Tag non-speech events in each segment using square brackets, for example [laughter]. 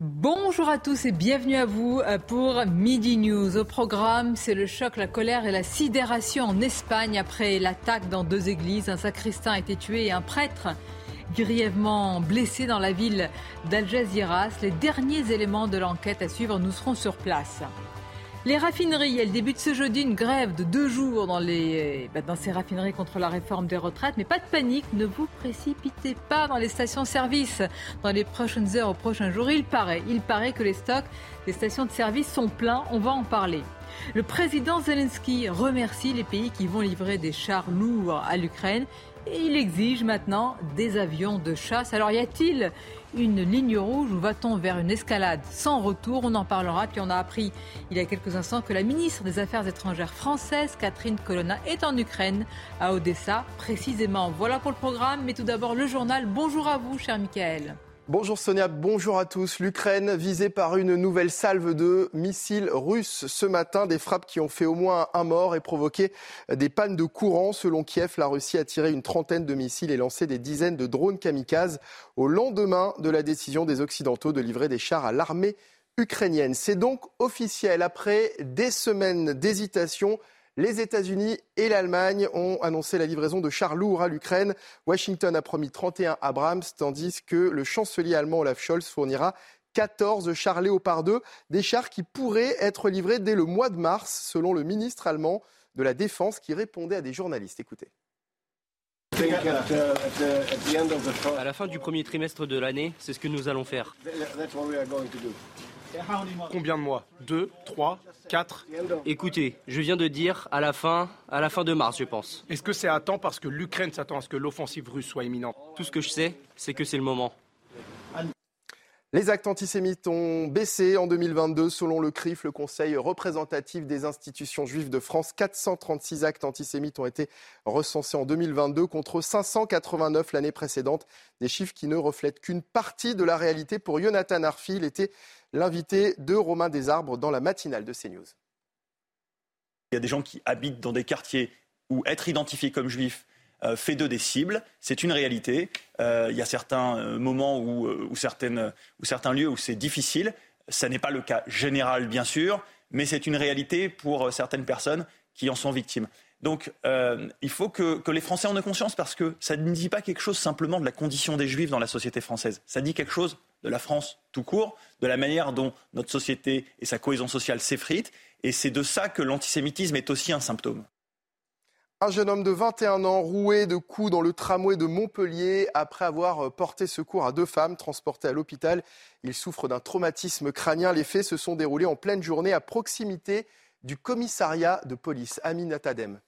Bonjour à tous et bienvenue à vous euh, pour Midi News. Au programme, c'est le choc, la colère et la sidération en Espagne après l'attaque dans deux églises. Un sacristain a été tué et un prêtre grièvement blessé dans la ville d'Algeciras. Les derniers éléments de l'enquête à suivre, nous serons sur place. Les raffineries, elles débutent ce jeudi une grève de deux jours dans, les, bah, dans ces raffineries contre la réforme des retraites. Mais pas de panique, ne vous précipitez pas dans les stations-service. Dans les prochaines heures, aux prochains jours, il paraît, il paraît que les stocks des stations de service sont pleins. On va en parler. Le président Zelensky remercie les pays qui vont livrer des chars lourds à l'Ukraine et il exige maintenant des avions de chasse. Alors y a-t-il une ligne rouge ou va-t-on vers une escalade sans retour? On en parlera. Puis on a appris il y a quelques instants que la ministre des Affaires étrangères française, Catherine Colonna, est en Ukraine, à Odessa précisément. Voilà pour le programme. Mais tout d'abord le journal. Bonjour à vous, cher Michael. Bonjour Sonia, bonjour à tous. L'Ukraine visée par une nouvelle salve de missiles russes ce matin, des frappes qui ont fait au moins un mort et provoqué des pannes de courant. Selon Kiev, la Russie a tiré une trentaine de missiles et lancé des dizaines de drones kamikazes au lendemain de la décision des Occidentaux de livrer des chars à l'armée ukrainienne. C'est donc officiel après des semaines d'hésitation. Les États-Unis et l'Allemagne ont annoncé la livraison de chars lourds à l'Ukraine. Washington a promis 31 Abrams, tandis que le chancelier allemand Olaf Scholz fournira 14 chars Léopard 2, des chars qui pourraient être livrés dès le mois de mars, selon le ministre allemand de la Défense qui répondait à des journalistes. Écoutez. À la fin du premier trimestre de l'année, c'est ce que nous allons faire. Combien de mois Deux Trois Quatre Écoutez, je viens de dire à la fin, à la fin de mars, je pense. Est-ce que c'est à temps parce que l'Ukraine s'attend à ce que l'offensive russe soit imminente Tout ce que je sais, c'est que c'est le moment. Les actes antisémites ont baissé en 2022 selon le CRIF, le Conseil représentatif des institutions juives de France. 436 actes antisémites ont été recensés en 2022 contre 589 l'année précédente. Des chiffres qui ne reflètent qu'une partie de la réalité pour Jonathan Arfi. Il était l'invité de Romain Desarbres dans la matinale de CNews. Il y a des gens qui habitent dans des quartiers où être identifié comme juif fait d'eux des cibles. C'est une réalité. Euh, il y a certains euh, moments où, certaines, certains lieux où c'est difficile. Ce n'est pas le cas général, bien sûr, mais c'est une réalité pour certaines personnes qui en sont victimes. Donc il faut que, que, les Français en aient conscience parce que ça ne dit pas quelque chose simplement de la condition des Juifs dans la société française. Ça dit quelque chose de la France tout court, de la manière dont notre société et sa cohésion sociale s'effritent. Et c'est de ça que l'antisémitisme est aussi un symptôme. Un jeune homme de 21 ans roué de coups dans le tramway de Montpellier après avoir euh, porté secours à deux femmes transportées à l'hôpital. Il souffre d'un traumatisme crânien. Les faits se sont déroulés en pleine journée à proximité du commissariat de police. Amina Tadem.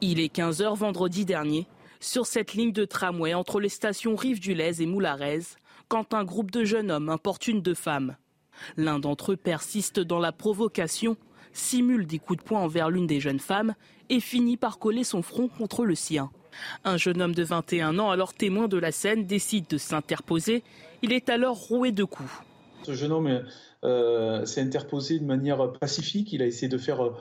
Il est 15h vendredi dernier. Sur cette ligne de tramway entre les stations Rive du Lez et Moularez, quand un groupe de jeunes hommes importune deux femmes. L'un d'entre eux persiste dans la provocation, simule des coups de poing envers l'une des jeunes femmes et finit par coller son front contre le sien. Un jeune homme de 21 ans, alors témoin de la scène, décide de s'interposer. Il est alors roué de coups. Ce jeune homme euh, s'est interposé de manière pacifique. Il a essayé de faire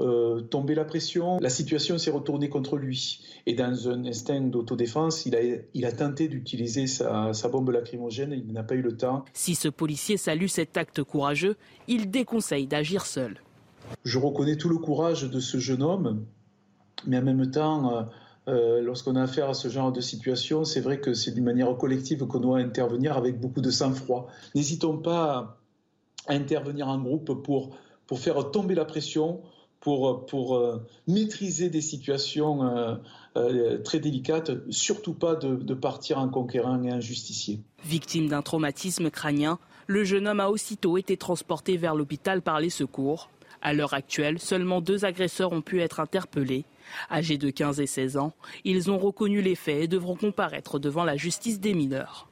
euh, tomber la pression. La situation s'est retournée contre lui. Et dans un instinct d'autodéfense, il a, il a tenté d'utiliser sa, sa, bombe lacrymogène. Il n'a pas eu le temps. Si ce policier salue cet acte courageux, il déconseille d'agir seul. Je reconnais tout le courage de ce jeune homme mais en même temps, euh, euh, lorsqu'on a affaire à ce genre de situation, c'est vrai que c'est d'une manière collective qu'on doit intervenir avec beaucoup de sang-froid. N'hésitons pas à intervenir en groupe pour, pour faire tomber la pression, pour, pour euh, maîtriser des situations très délicates, surtout pas de, de partir en conquérant et en justicier. Victime d'un traumatisme crânien, le jeune homme a aussitôt été transporté vers l'hôpital par les secours. À l'heure actuelle, seulement deux agresseurs ont pu être interpellés. Âgés de 15 et 16 ans, ils ont reconnu les faits et devront comparaître devant la justice des mineurs.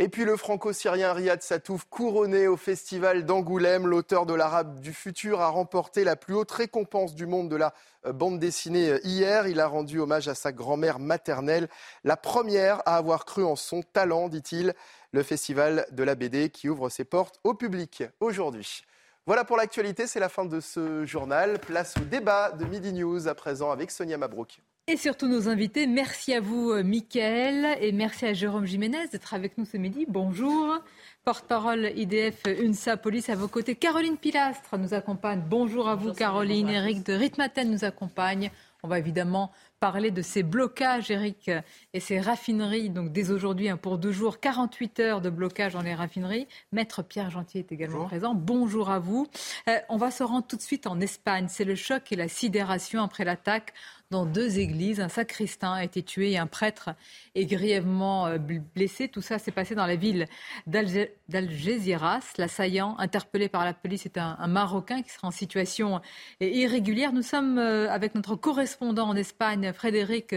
Et puis le franco-syrien Riyad Satouf, couronné au festival d'Angoulême, l'auteur de l'Arabe du futur, a remporté la plus haute récompense du monde de la euh, bande dessinée euh, hier. Il a rendu hommage à sa grand-mère maternelle, la première à avoir cru en son talent, dit-il. Le festival de la BD qui ouvre ses portes au public aujourd'hui. Voilà pour l'actualité, c'est la fin de ce journal. Place au débat de Midi News à présent avec Sonia Mabrouk. Et surtout nos invités. Merci à vous, euh, Mickaël, et merci à Jérôme Jiménez d'être avec nous ce midi. Bonjour. Porte-parole IDF UNSA Police à vos côtés. Caroline Pilastre nous accompagne. Bonjour à vous, Caroline. Eric de Ritmaten nous accompagne. On va évidemment parler de ces blocages, Eric, et ces raffineries. Donc dès aujourd'hui, hein, pour deux jours, 48 heures de blocage dans les raffineries. Maître Pierre Gentil est également présent. Bonjour à vous. Euh, on va se rendre tout de suite en Espagne. C'est le choc et la sidération après l'attaque dans deux églises. Un sacristain a été tué et un prêtre est grièvement euh, blessé. Tout ça s'est passé dans la ville d'Algeciras. L'assaillant, interpellé par la police, est un, Marocain qui sera en situation euh, irrégulière. Nous sommes euh, avec notre correspondant en Espagne, Frédéric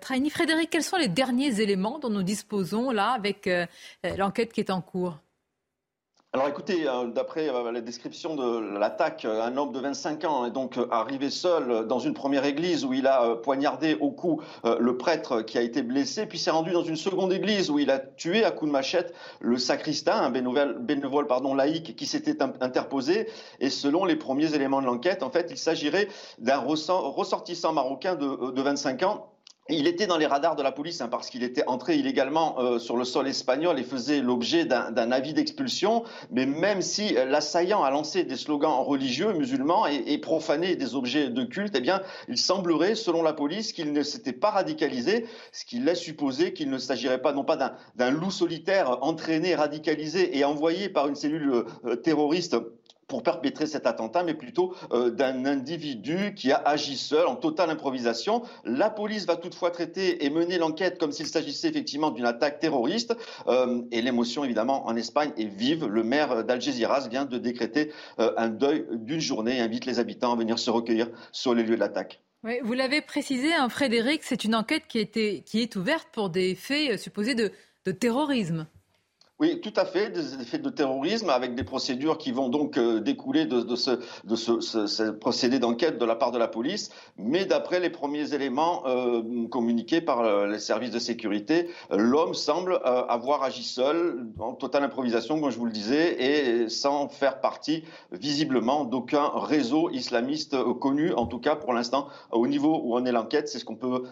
Traini. Frédéric, quels sont les derniers éléments dont nous disposons là avec l'enquête qui est en cours? Alors écoutez, euh, d'après euh, la description de l'attaque, euh, un homme de 25 ans est donc arrivé seul dans une première église où il a poignardé au cou le prêtre qui a été blessé, puis s'est rendu dans une seconde église où il a tué à coups de machette le sacristain, un bénévole, pardon, laïque qui s'était interposé. Et selon les premiers éléments de l'enquête, en fait, il s'agirait d'un ressortissant marocain de, de 25 ans il était dans les radars de la police hein, parce qu'il était entré illégalement euh, sur le sol espagnol et faisait l'objet d'un avis d'expulsion. Mais même si euh, l'assaillant a lancé des slogans religieux musulmans et, profané des objets de culte, eh bien, il semblerait, selon la police, qu'il ne s'était pas radicalisé, ce qui laisse supposer qu'il ne s'agirait pas non pas d'un loup solitaire entraîné, radicalisé et envoyé par une cellule euh, terroriste pour perpétrer cet attentat, mais plutôt euh, d'un individu qui a agi seul en totale improvisation. La police va toutefois traiter et mener l'enquête comme s'il s'agissait effectivement d'une attaque terroriste. Euh, et l'émotion, évidemment, en Espagne est vive. Le maire d'Algeciras vient de décréter euh, un deuil d'une journée et invite les habitants à venir se recueillir sur les lieux de l'attaque. Vous l'avez précisé, hein, Frédéric, c'est une enquête qui est ouverte pour des faits supposés de terrorisme. Oui, tout à fait, des faits de terrorisme avec des procédures qui vont donc euh, découler de, ce, procédé d'enquête de la part de la police. Mais d'après les premiers éléments euh, communiqués par euh, les services de sécurité, l'homme semble avoir agi seul, en totale improvisation, comme je vous le disais, et sans faire partie visiblement d'aucun réseau islamiste connu, en tout cas pour l'instant, au niveau où en est l'enquête, c'est ce qu'on peut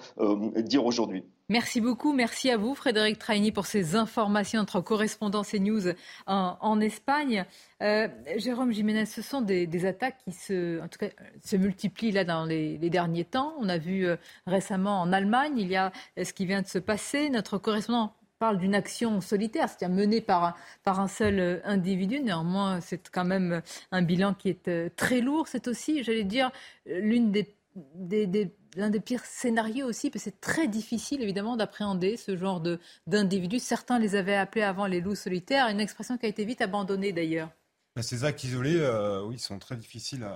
dire aujourd'hui. Merci beaucoup. Merci à vous, Frédéric Traini, pour ces informations entre correspondance et news en, Espagne. Euh, Jérôme Jiménez, ce sont des, attaques qui se, en tout cas, se multiplient là dans les, derniers temps. On a vu euh, récemment en Allemagne, il y a ce qui vient de se passer. Notre correspondant parle d'une action solitaire, c'est-à-dire menée par, par un seul euh, individu. Néanmoins, c'est quand même un bilan qui est très lourd. C'est aussi, j'allais dire, l'une des l'un des pires scénarios aussi, parce que c'est très difficile évidemment d'appréhender ce genre de, d'individus. Certains les avaient appelés avant les loups solitaires, une expression qui a été vite abandonnée d'ailleurs. Bah, ces actes isolés, euh, oui, sont très difficiles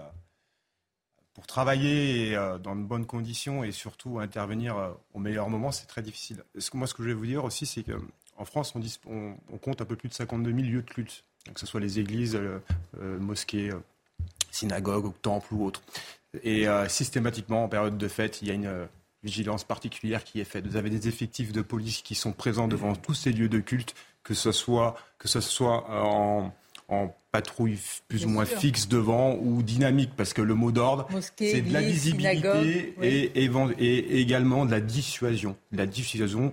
pour travailler euh, dans de bonnes conditions et surtout intervenir euh, au meilleur moment, c'est très difficile. Moi, ce que je vais vous dire aussi, c'est qu'en France, on, compte un peu plus de 52 000 lieux de culte, que ce soit les églises, mosquées, synagogues, temples ou autres. Et euh, systématiquement, en période de fête, il y a une euh, vigilance particulière qui est faite. Vous avez des effectifs de police qui sont présents devant tous ces lieux de culte, que ce soit, que ce soit euh, en, en patrouille plus ou moins fixe devant ou dynamique, parce que le mot d'ordre, c'est de la visibilité et, et, également de la dissuasion. De la dissuasion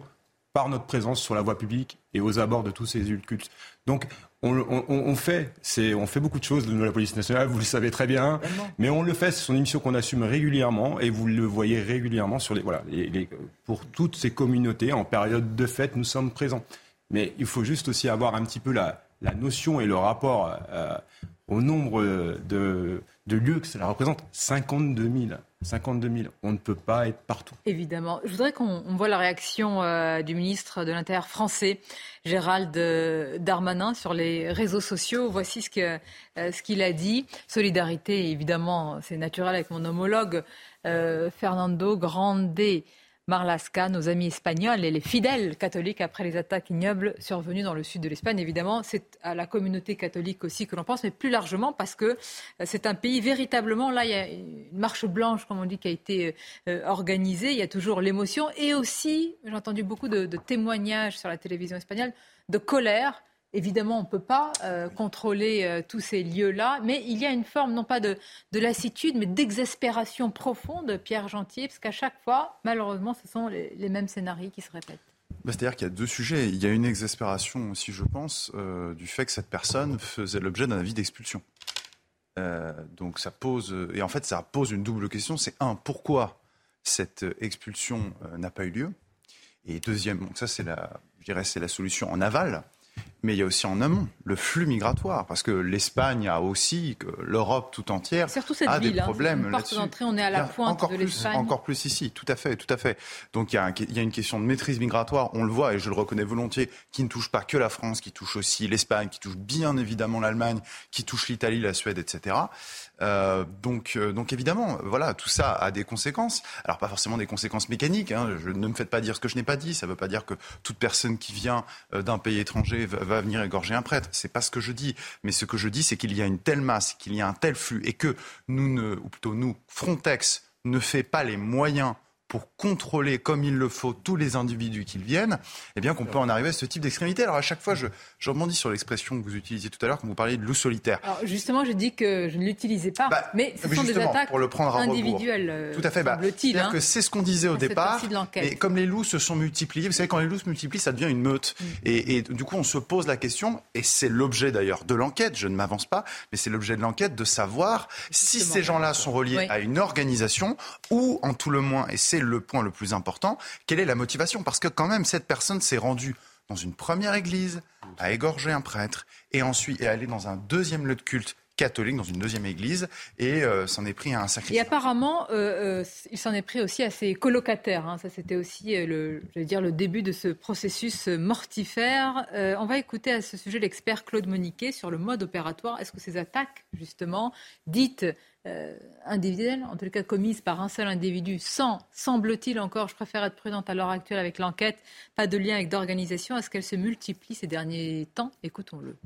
par notre présence sur la voie publique et aux abords de tous ces lieux de culte. Donc, on, fait, on fait beaucoup de choses de la police nationale, vous le savez très bien, mais on le fait, c'est une émission qu'on assume régulièrement et vous le voyez régulièrement sur les, voilà, pour toutes ces communautés en période de fête, nous sommes présents. Mais il faut juste aussi avoir un petit peu la, notion et le rapport euh, au nombre de, de lieux que cela représente. 52 000. 52 000. On ne peut pas être partout. Évidemment. Je voudrais qu'on voit la réaction euh, du ministre de l'Intérieur français, Gérald euh, Darmanin, sur les réseaux sociaux. Voici euh, ce qu'il a dit. Solidarité, évidemment, c'est naturel avec mon homologue Fernando Grande. Marlasca, nos amis espagnols et les fidèles catholiques après les attaques ignobles survenues dans le sud de l'Espagne. Évidemment, c'est à la communauté catholique aussi que l'on pense, mais plus largement parce que euh, c'est un pays véritablement, là, il y a une marche blanche, comme on dit, qui a été euh, organisée. Il y a toujours l'émotion et aussi, j'ai entendu beaucoup de témoignages sur la télévision espagnole, de colère Évidemment, on ne peut pas euh, contrôler euh, tous ces lieux-là, mais il y a une forme, non pas de, lassitude, mais d'exaspération profonde, Pierre Gentier, parce qu'à chaque fois, malheureusement, ce sont les, mêmes scénarios qui se répètent. Bah, c'est-à-dire qu'il y a deux sujets. Il y a une exaspération aussi, je pense, euh, du fait que cette personne faisait l'objet d'un avis d'expulsion. donc ça pose, et en fait ça pose une double question. C'est un, pourquoi cette expulsion n'a pas eu lieu? Et deuxième, donc ça c'est la, c'est la solution en aval mais il y a aussi en amont le flux migratoire, parce que l'Espagne a aussi, que l'Europe tout entière Surtout cette a ville, des hein, problèmes là-dessus. on est à la pointe encore de l'Espagne. Encore plus ici, tout à fait, tout à fait. Donc il y, a il y, a une question de maîtrise migratoire, on le voit et je le reconnais volontiers, qui ne touche pas que la France, qui touche aussi l'Espagne, qui touche bien évidemment l'Allemagne, qui touche l'Italie, la Suède, etc. Euh, donc, euh, donc évidemment, voilà, tout ça a des conséquences. Alors pas forcément des conséquences mécaniques. Hein. Je, ne me faites pas dire ce que je n'ai pas dit. Ça ne veut pas dire que toute personne qui vient euh, d'un pays étranger va, va, venir égorger un prêtre. C'est pas ce que je dis. Mais ce que je dis, c'est qu'il y a une telle masse, qu'il y a un tel flux, et que nous ne, ou plutôt nous, Frontex ne fait pas les moyens pour contrôler comme il le faut tous les individus qui viennent, eh bien qu'on peut en arriver à ce type d'extrémité. Alors à chaque fois, je, je rebondis sur l'expression que vous utilisiez tout à l'heure quand vous parliez de loup solitaire. Alors justement, je dis que je ne l'utilisais pas, bah, mais ce sont des attaques pour le prendre individuelles. Euh, tout à fait. Bah, C'est-à-dire hein, que c'est ce qu'on disait au départ. Et comme les loups se sont multipliés, vous savez, quand les loups se multiplient, ça devient une meute. Mm. Et, et, du coup, on se pose la question, et c'est l'objet d'ailleurs de l'enquête, je ne m'avance pas, mais c'est l'objet de l'enquête de savoir si ces gens-là sont reliés à une organisation ou, en tout le moins, et c'est le point le plus important, quelle est la motivation? Parce que quand même, cette personne s'est rendue dans une première église, a égorgé un prêtre, et ensuite est allée dans un deuxième lieu de culte catholique dans une deuxième église et euh, s'en est pris à un sacrifice. Et apparemment, euh, euh, il s'en est pris aussi à ses colocataires. Hein. Ça, c'était aussi le, je veux dire, le début de ce processus mortifère. on va écouter à ce sujet l'expert Claude Moniquet sur le mode opératoire. Est-ce que ces attaques, justement, dites euh, individuelles, en tout cas commises par un seul individu, sans, semble-t-il encore, je préfère être prudente à l'heure actuelle avec l'enquête, pas de lien avec d'organisation, est-ce qu'elles se multiplient ces derniers temps? Écoutons-le.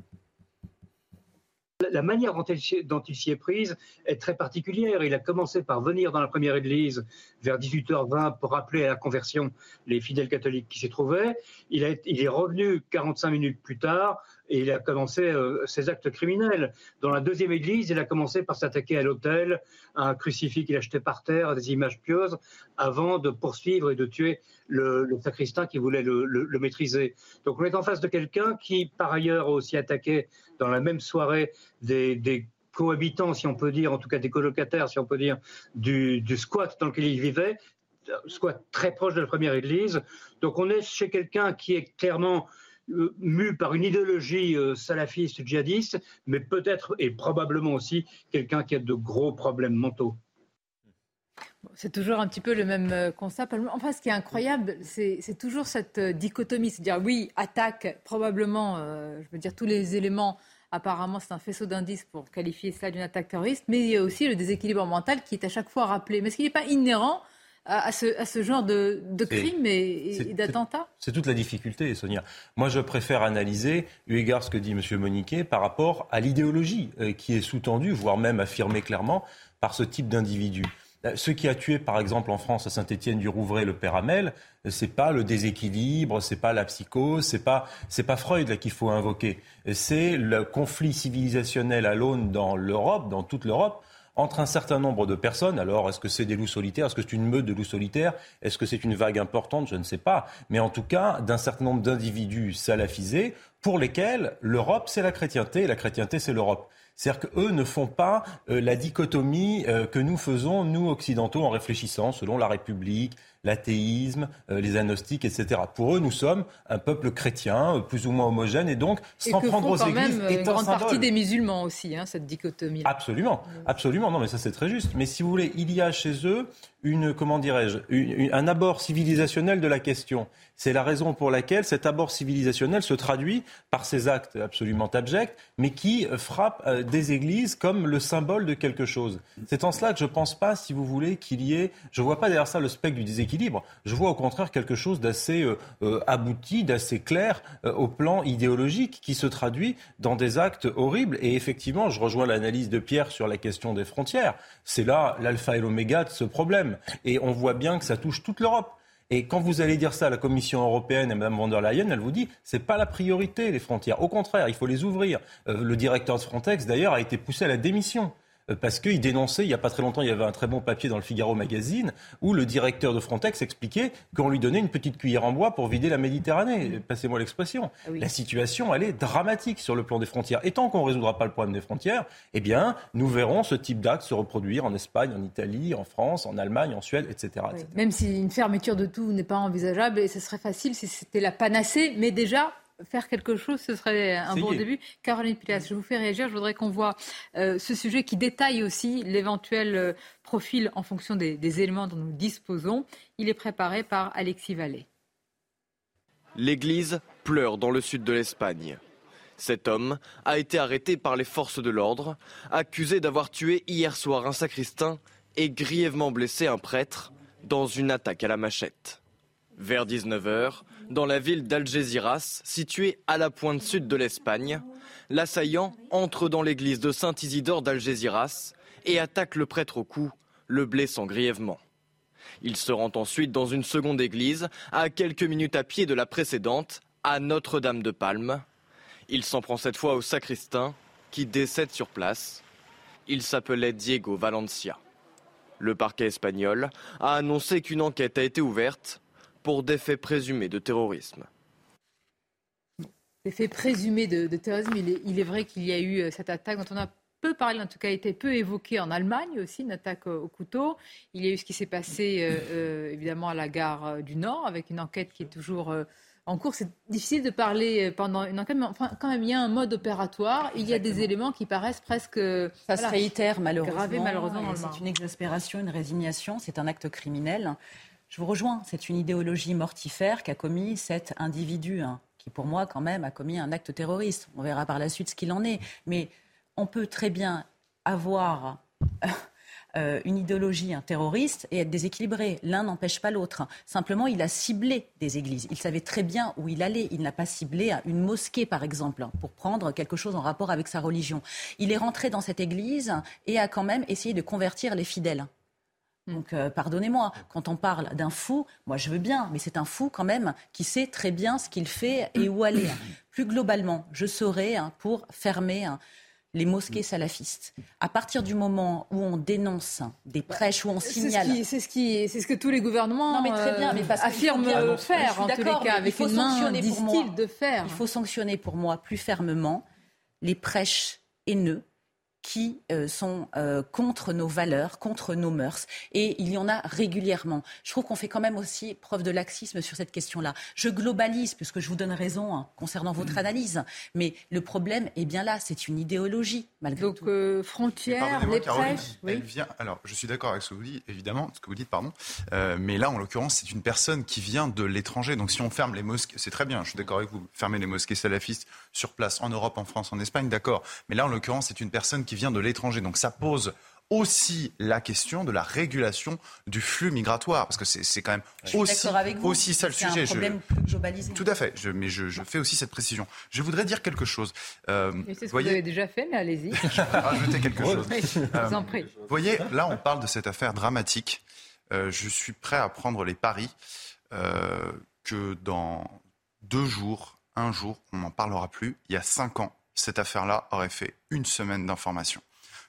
La manière dont il, s'y est prise est très particulière. Il a commencé par venir dans la première église vers 18h20 pour rappeler à la conversion les fidèles catholiques qui s'y trouvaient. Il est revenu 45 minutes plus tard et il a commencé euh, ses actes criminels. Dans la deuxième église, il a commencé par s'attaquer à l'autel, à un crucifix qu'il achetait par terre, à des images pieuses, avant de poursuivre et de tuer le, sacristain qui voulait le, maîtriser. Donc on est en face de quelqu'un qui, par ailleurs, a aussi attaqué dans la même soirée des, cohabitants, si on peut dire, en tout cas des colocataires, si on peut dire, du, du squat dans lequel il vivait, squat très proche de la première église. Donc on est chez quelqu'un qui est clairement euh, mu par une idéologie euh, salafiste, djihadiste, mais peut-être et probablement aussi quelqu'un qui a de gros problèmes mentaux. C'est toujours un petit peu le même euh, constat. Enfin, ce qui est incroyable, c'est toujours cette dichotomie. C'est-à-dire, oui, attaque, probablement, je veux dire, tous les éléments. Apparemment, c'est un faisceau d'indices pour qualifier ça d'une attaque terroriste. Mais il y a aussi le déséquilibre mental qui est à chaque fois rappelé. Mais est-ce qu'il n'est pas inhérent à, ce, genre de, de crimes et, d'attentats C'est toute la difficulté, Sonia. Moi, je préfère analyser, eu égard ce que dit M. Moniquet, par rapport à l'idéologie euh, qui est sous-tendue, voire même affirmée clairement, par ce type d'individu. Euh, ce qui a tué, par exemple, en France, à Saint-Étienne du Rouvray, le père Hamel, euh, c'est pas le déséquilibre, c'est pas la psychose, c'est pas c'est pas Freud qu'il faut invoquer. C'est le conflit civilisationnel à l'aune dans l'Europe, dans toute l'Europe, entre un certain nombre de personnes. Alors, est-ce que c'est des loups solitaires? Est-ce que c'est une meute de loups solitaires? Est-ce que c'est une vague importante? Je ne sais pas. Mais en tout cas, d'un certain nombre d'individus salafisés pour lesquels l'Europe, c'est la chrétienté et la chrétienté, c'est l'Europe. C'est-à-dire qu'eux ne font pas euh, la dichotomie euh, que nous faisons, nous occidentaux, en réfléchissant selon la République, l'athéisme, euh, les agnostiques, etc. Pour eux, nous sommes un peuple chrétien, plus ou moins homogène, et donc sans prendre aux quand églises même une grande partie des musulmans aussi, hein, cette dichotomie. Absolument, absolument. Non, mais ça c'est très juste. Mais si vous voulez, il y a chez eux une, comment dirais-je, un abord civilisationnel de la question. C'est la raison pour laquelle cet abord civilisationnel se traduit par ces actes absolument abjects, mais qui frappent euh, des églises comme le symbole de quelque chose. C'est en cela que je ne pense pas, si vous voulez, qu'il y ait. Je ne vois pas derrière ça le spectre du déséquilibre. Je vois au contraire quelque chose d'assez euh, euh, abouti, d'assez clair au plan idéologique, qui se traduit dans des actes horribles. Et effectivement, je rejoins l'analyse de Pierre sur la question des frontières. C'est là l'alpha et l'oméga de ce problème. Et on voit bien que ça touche toute l'Europe. Et quand vous allez dire ça à la Commission européenne et Mme von der Leyen, elle vous dit c'est pas la priorité les frontières. Au contraire, il faut les ouvrir. Euh, le directeur de Frontex d'ailleurs a été poussé à la démission. Euh, parce qu'il dénonçait, il n'y a pas très longtemps, il y avait un très bon papier dans le Figaro magazine, où le directeur de Frontex expliquait qu'on lui donnait une petite cuillère en bois pour vider la Méditerranée. Passez-moi l'expression. Ah la situation, elle est dramatique sur le plan des frontières. Et tant qu'on ne résoudra pas le problème des frontières, eh bien, nous verrons ce type d'acte se reproduire en Espagne, en Italie, en France, en Allemagne, en Suède, etc. Même si une fermeture de tout n'est pas envisageable, et ce serait facile si c'était la panacée, mais déjà, faire quelque chose, ce serait un bon début. Caroline Pilas, je vous fais réagir. Je voudrais qu'on voit euh, ce sujet qui détaille aussi l'éventuel euh, profil en fonction des, éléments dont nous disposons. Il est préparé par Alexis Vallée. L'église pleure dans le sud de l'Espagne. Cet homme a été arrêté par les forces de l'ordre, accusé d'avoir tué hier soir un sacristain et grièvement blessé un prêtre dans une attaque à la machette. Vers 19h, dans la ville d'Algeciras, située à la pointe sud de l'Espagne, l'assaillant entre dans l'église de Saint-Isidore d'Algeciras et attaque le prêtre au cou, le blessant grièvement. Il se rend ensuite dans une seconde église, à quelques minutes à pied de la précédente, à Notre-Dame de Palme. Il s'en prend cette fois au sacristain, qui décède sur place. Il s'appelait Diego Valencia. Le parquet espagnol a annoncé qu'une enquête a été ouverte pour des faits présumés de terrorisme. Des faits présumés de, terrorisme, il est, vrai qu'il y a eu euh, cette attaque dont on a peu parlé, en tout cas été peu évoqué en Allemagne aussi, une attaque au couteau. Il y a eu ce qui s'est passé euh, euh, évidemment à la gare du Nord avec une enquête qui est toujours en cours. C'est difficile de parler pendant une enquête, mais enfin, quand même, il y a un mode opératoire. Il y a des éléments qui paraissent presque. Ça se réitère malheureusement. malheureusement c'est une exaspération, une résignation. C'est un acte criminel. Je vous rejoins, c'est une idéologie mortifère qu'a commis cet individu, hein, qui pour moi quand même a commis un acte terroriste. On verra par la suite ce qu'il en est. Mais on peut très bien avoir [laughs] euh, une idéologie terroriste et être déséquilibré. L'un n'empêche pas l'autre. Simplement, il a ciblé des églises. Il savait très bien où il allait. Il n'a pas ciblé une mosquée, par exemple, pour prendre quelque chose en rapport avec sa religion. Il est rentré dans cette église et a quand même essayé de convertir les fidèles. Donc, euh, pardonnez-moi, quand on parle d'un fou, moi je veux bien, mais c'est un fou quand même qui sait très bien ce qu'il fait et où aller. [coughs] Plus globalement, je serais hein, pour fermer hein, les mosquées salafistes. À partir du moment où on dénonce des prêches, où on signale. C'est ce, qui, c'est ce, que tous les gouvernements non, mais très bien, mais parce affirment faire, en tous les cas, avec une main de faire. Il faut sanctionner pour moi plus fermement les prêches haineux qui euh, sont euh, contre nos valeurs, contre nos mœurs. Et il y en a régulièrement. Je trouve qu'on fait quand même aussi preuve de laxisme sur cette question-là. Je globalise, puisque je vous donne raison hein, concernant votre mm. analyse. Mais le problème est bien là. C'est une idéologie, malgré Donc, tout. Donc, euh, frontières, les prêches... Oui. vient, alors, je suis d'accord avec ce que vous dites, évidemment, ce que vous dites, pardon. mais là, en l'occurrence, c'est une personne qui vient de l'étranger. Donc, si on ferme les mosquées, c'est très bien, je suis d'accord avec vous. Fermer les mosquées salafistes sur place, en Europe, en France, en Espagne, d'accord. Mais là, en l'occurrence, c'est une personne qui vient de l'étranger. Donc ça pose aussi la question de la régulation du flux migratoire, parce que c'est quand même aussi, aussi ça le sujet. Un problème plus globalisé. Tout à fait, je, mais je, fais aussi cette précision. Je voudrais dire quelque chose. Euh, c'est ce voyez... que vous avez déjà fait, mais allez-y. [laughs] rajouter quelque chose. Euh, vous voyez, là on parle de cette affaire dramatique. Euh, je suis prêt à prendre les paris euh, que dans deux jours, un jour, on n'en parlera plus. Il y a cinq ans, cette affaire-là aurait fait une semaine d'information.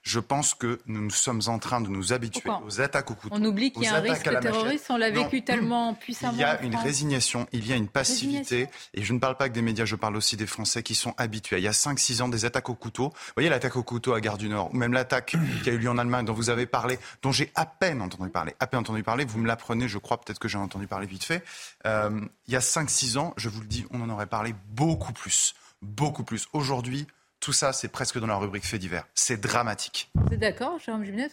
Je pense que nous, nous sommes en train de nous habituer Pourquoi aux attaques au couteau. On oublie qu'il y a un risque terroriste, on l'a Non. vécu tellement puissamment. Il y a une France. résignation, il y a une passivité. Et je ne parle pas que des médias, je parle aussi des Français qui sont habitués. Il y a 5-6 ans, des attaques au couteau. Vous voyez l'attaque au couteau à Gare du Nord, ou même l'attaque qui a eu lieu en Allemagne dont vous avez parlé, dont j'ai à peine entendu parler. À peine entendu parler, vous me l'apprenez, je crois, peut-être que j'ai entendu parler vite fait. Euh, il y a 5-6 ans, je vous le dis, on en aurait parlé beaucoup plus. Beaucoup plus. Aujourd'hui, tout ça, c'est presque dans la rubrique fait divers. C'est dramatique. Vous êtes d'accord, Jérôme Jiménez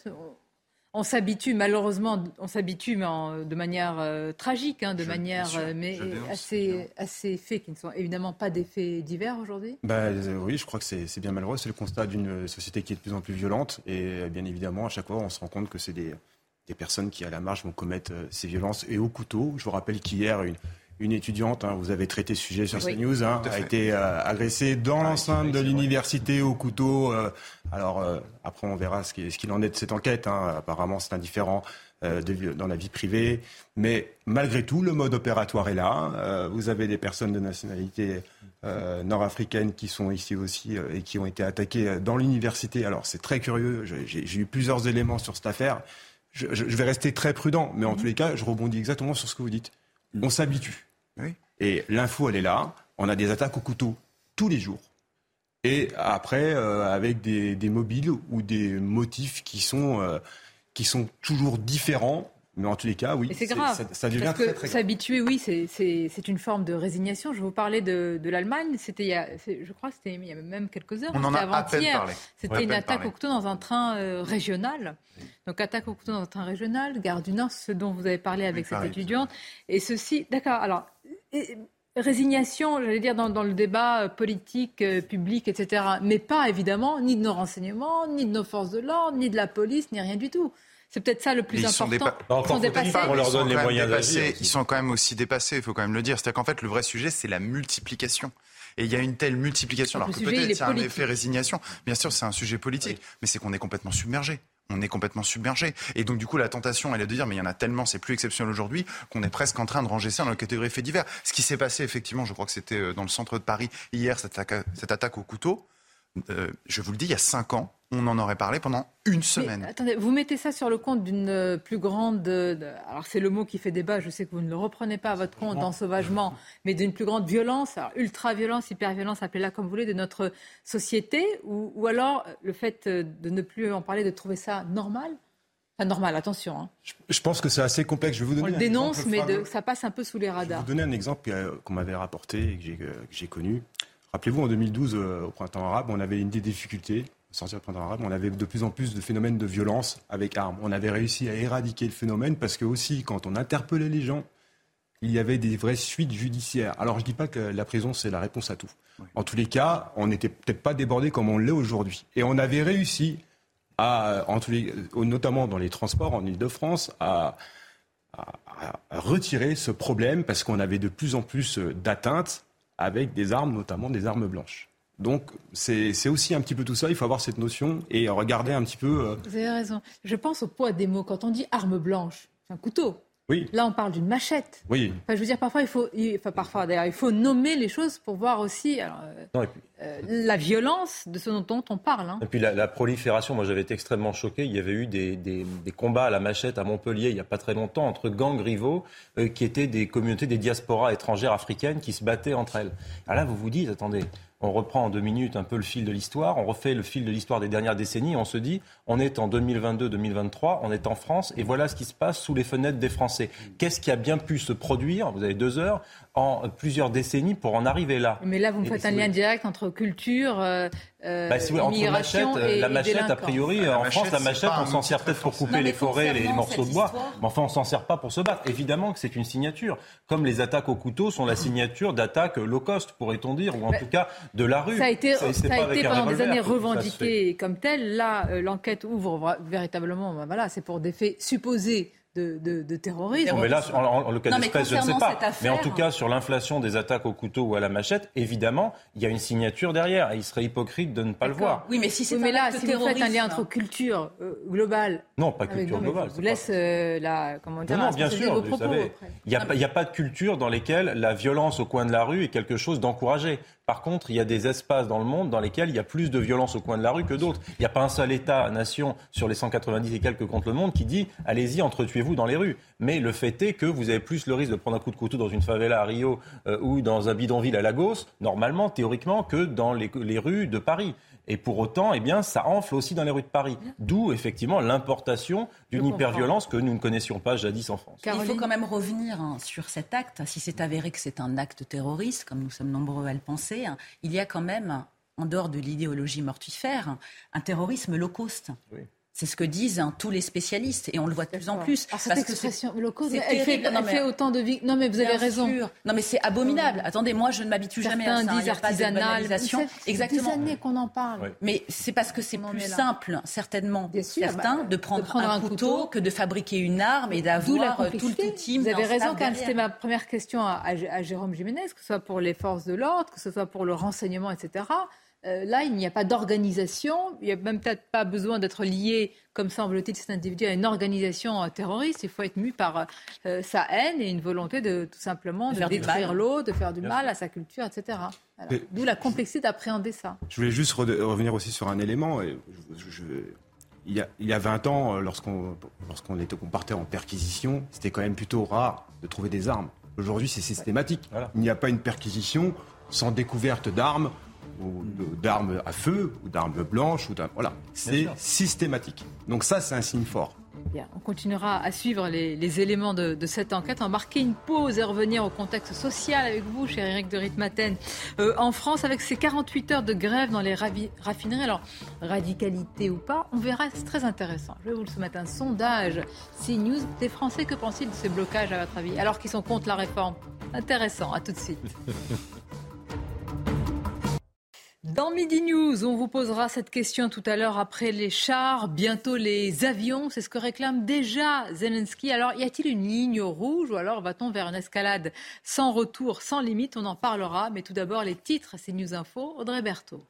on, s'habitue, malheureusement, on s'habitue, mais en- de manière euh, tragique, hein, de Je- manière, sûr, euh, mais dénonce, assez, assez faits qui ne sont évidemment pas des faits divers aujourd'hui. Bah, euh, oui, je crois que c'est c'est bien malheureux. C'est le constat d'une société qui est de plus en plus violente. Et bien évidemment, à chaque fois, on se rend compte que c'est des, des personnes qui, à la marge, vont commettre euh, ces violences et au couteau. Je vous rappelle qu'hier, une, une étudiante, hein, vous avez traité ce sujet sur Oui. CNews, hein, a fait. été euh, agressée dans l'enceinte de l'université au couteau. euh, alors, euh, après, on verra ce qui- ce qu'il en est de cette enquête. hein. Apparemment, c'est indifférent euh, de dans la vie privée. Mais malgré tout, le mode opératoire est là. Euh, vous avez des personnes de nationalité euh, nord-africaines qui sont ici aussi euh, et qui ont été attaquées dans l'université. Alors, c'est très curieux. J'ai- eu plusieurs éléments sur cette affaire. Je, je- je vais rester très prudent, mais en tous les cas, je rebondis exactement sur ce que vous dites. On s'habitue. Oui. Et l'info, elle est là. On a des attaques au couteau tous les jours. Et après, euh, avec des, des mobiles ou des motifs qui sont, euh, qui sont toujours différents. Mais en tous les cas, oui, Et c'est grave. ça, ça devient Parce très, que très grave. s'habituer, oui, c'est- c'est c'est une forme de résignation. Je vous parlais de, de l'Allemagne. C'était, il y a- c'est- je crois, que c'était il y a même quelques heures. On en C'était a à peine avant-hier. parlé. C'était une attaque parlé. au couteau dans un train euh, régional. Donc attaque au couteau dans un train régional, gare du Nord, ce dont vous avez parlé avec Oui, cette pareil, étudiante. Et ceci, d'accord. Alors, résignation, j'allais dire dans, dans le débat euh, politique, euh, public, etc. Mais pas évidemment ni de nos renseignements, ni de nos forces de l'ordre, ni de la police, ni rien du tout. C'est peut-être ça le plus Ils sont important. dépa- encore Ils sont dépassés. qu'on leur Ils sont donne les moyens dépassés. d'agir. Ils sont quand même aussi dépassés, il faut quand même le dire. C'est-à-dire qu'en fait, le vrai sujet, c'est la multiplication. Et il y a une telle multiplication. Alors que peut-être il y a un effet résignation. Bien sûr, c'est un sujet politique, mais c'est qu'on est complètement submergé. On est complètement submergé. Et donc, du coup, la tentation, elle est de dire, mais il y en a tellement, c'est plus exceptionnel aujourd'hui, qu'on est presque en train de ranger ça dans la catégorie fait divers. Ce qui s'est passé, effectivement, je crois que c'était euh, dans le centre de Paris hier, cette cette attaque au couteau. Euh, je vous le dis, il y a cinq ans, on en aurait parlé pendant une Mais semaine. attendez, vous mettez ça sur le compte d'une euh, plus grande. de- alors c'est le mot qui fait débat. Je sais que vous ne le reprenez pas à votre compte d'ensauvagement, mais d'une plus grande violence, alors ultra-violence, hyper-violence, appelez-la comme vous voulez, de notre société, ou, ou alors euh, le fait de ne plus en parler, de trouver ça normal? Enfin, normal, attention. hein. Je pense que c'est assez complexe. Je vais vous On donner le un dénonce, exemple mais de- ça passe un peu sous les Je vais radars. vous donner un exemple qu'on m'avait rapporté et que j'ai, euh, que j'ai connu. Rappelez-vous, en 2012, euh, au printemps arabe, on avait une des difficultés. Sortir du printemps arabe, on avait de plus en plus de phénomènes de violence avec armes. On avait réussi à éradiquer le phénomène parce que aussi, quand on interpellait les gens, il y avait des vraies suites judiciaires. Alors, je dis pas que la prison, c'est la réponse à tout. En tous les cas, on n'était peut-être pas débordé comme on l'est aujourd'hui. Et on avait réussi à, en tous les, euh, notamment dans les transports en Ile-de-France, à, à- à retirer ce problème parce qu'on avait de plus en plus euh, d'atteintes avec des armes, notamment des armes blanches. Donc c'est aussi un petit peu tout ça, il faut avoir cette notion et regarder un petit peu... euh, Vous avez raison. Je pense au poids des mots. Quand on dit arme blanche, c'est un couteau. Oui, Là, on parle d'une machette. oui. Enfin, je veux dire, parfois, il faut, il- enfin, parfois, d'ailleurs, il faut nommer les choses pour voir aussi alors, euh, Non, et puis- euh, la violence de ce dont on parle. hein. Et puis la, la prolifération, moi j'avais été extrêmement choqué. Il y avait eu des, des- des combats à la machette à Montpellier il n'y a pas très longtemps entre gangs rivaux euh, qui étaient des communautés des diasporas étrangères africaines qui se battaient entre elles. Alors là, vous vous dites, attendez, on reprend en deux minutes un peu le fil de l'histoire, on refait le fil de l'histoire des dernières décennies, on se dit, on est en 2022-2023, on est en France, et voilà ce qui se passe sous les fenêtres des Français. Qu'est-ce qui a bien pu se produire, vous avez deux heures, en plusieurs décennies pour en arriver là Mais là, vous me faites un lien direct entre culture, euh, euh, bah, si vous voulez, entre immigration machette, euh, et la et machette, a priori, La en machette, France, la machette, on s'en sert peut-être pour couper Non, les forêts, les morceaux de bois. histoire- Mais enfin, on s'en sert pas pour se battre. Évidemment que c'est une signature. Comme les attaques au couteau sont la signature d'attaques low cost, pourrait-on dire, ou en Bah, tout cas de la rue. Ça a été, ça a pendant des années revendiqué comme tel. Là, euh, l'enquête ouvre véritablement, ben voilà, c'est pour des faits supposés de, terrorisme. mais là, en, le cas d'espèce, je ne sais pas. mais en tout cas, sur l'inflation des attaques au couteau ou à la machette, évidemment, il y a une signature derrière. Et il serait hypocrite de ne pas le voir. Oui, mais si c'est là, si vous faites un lien entre culture euh, globale. Non, pas culture globale. Je vous laisse euh, la. Comment dire Non, bien sûr, vous savez. Il n'y a, a, pas de culture dans lesquelles la violence au coin de la rue est quelque chose d'encouragé. Par contre, il y a des espaces dans le monde dans lesquels il y a plus de violence au coin de la rue que d'autres. Il n'y a pas un seul État, nation, sur les 190 et quelques contre le monde qui dit allez-y, entretuez-vous dans les rues. Mais le fait est que vous avez plus le risque de prendre un coup de couteau dans une favela à Rio euh, ou dans un bidonville à Lagos, normalement, théoriquement, que dans les, les rues de Paris. Et pour autant, eh bien, ça enfle aussi dans les rues de Paris. D'où, effectivement, l'importation d'une hyperviolence que nous ne connaissions pas jadis en France. Il faut quand même revenir hein, sur cet acte. Si c'est avéré que c'est un acte terroriste, comme nous sommes nombreux à le penser, hein, il y a quand même, en dehors de l'idéologie mortifère, un terrorisme low cost. Oui. C'est ce que disent hein, tous les spécialistes et on le voit de plus en plus. parce cette expression que elle, fait, elle fait, autant de vie. Non mais vous avez raison. Non mais c'est abominable. Attendez, moi je ne m'habitue jamais à ça. disent artisanal. Exactement. Des années qu'on en parle. Mais c'est parce que c'est plus simple, certainement, certains, bah, de, prendre un, couteau, que de fabriquer une arme et d'avoir euh, tout le team. Vous avez raison, quand c'était ma première question à, à Jérôme Jiménez, que ce soit pour les forces de l'ordre, que ce soit pour le renseignement, etc. Euh, là, il n'y a pas d'organisation. Il n'y a même peut-être pas besoin d'être lié, comme semble-t-il, cet individu à une organisation euh, terroriste. Il faut être mu par euh, sa haine et une volonté de tout simplement de, détruire l'eau, de faire du mal à sa culture, etc. D'où la complexité d'appréhender ça. Je voulais juste revenir aussi sur un élément. il, y a, il, y a, 20 ans, lorsqu'on lorsqu'on partait en perquisition, c'était quand même plutôt rare de trouver des armes. Aujourd'hui, c'est systématique. Il n'y a pas une perquisition sans découverte d'armes ou d'armes à feu, ou d'armes blanches, ou voilà, c'est systématique. Donc ça, c'est un signe fort. Bien, on continuera à suivre les, éléments de, cette enquête. On va marquer une pause et revenir au contexte social avec vous, cher Eric de Ritmaten. Euh, en France, avec ces 48 heures de grève dans les raffineries, alors radicalité ou pas, on verra, c'est très intéressant. Je vais vous le soumettre un sondage CNews des Français. Que pensent-ils de ces blocages, à votre avis, alors qu'ils sont contre la réforme? Intéressant, à tout de suite. [laughs] Dans Midi News, on vous posera cette question tout à l'heure après les chars, bientôt les avions. C'est ce que réclame déjà Zelensky. Alors, y a-t-il une ligne rouge ou alors va-t-on vers une escalade sans retour, sans limite? On en parlera. Mais tout d'abord, les titres, c'est News Info. Audrey Berthaud.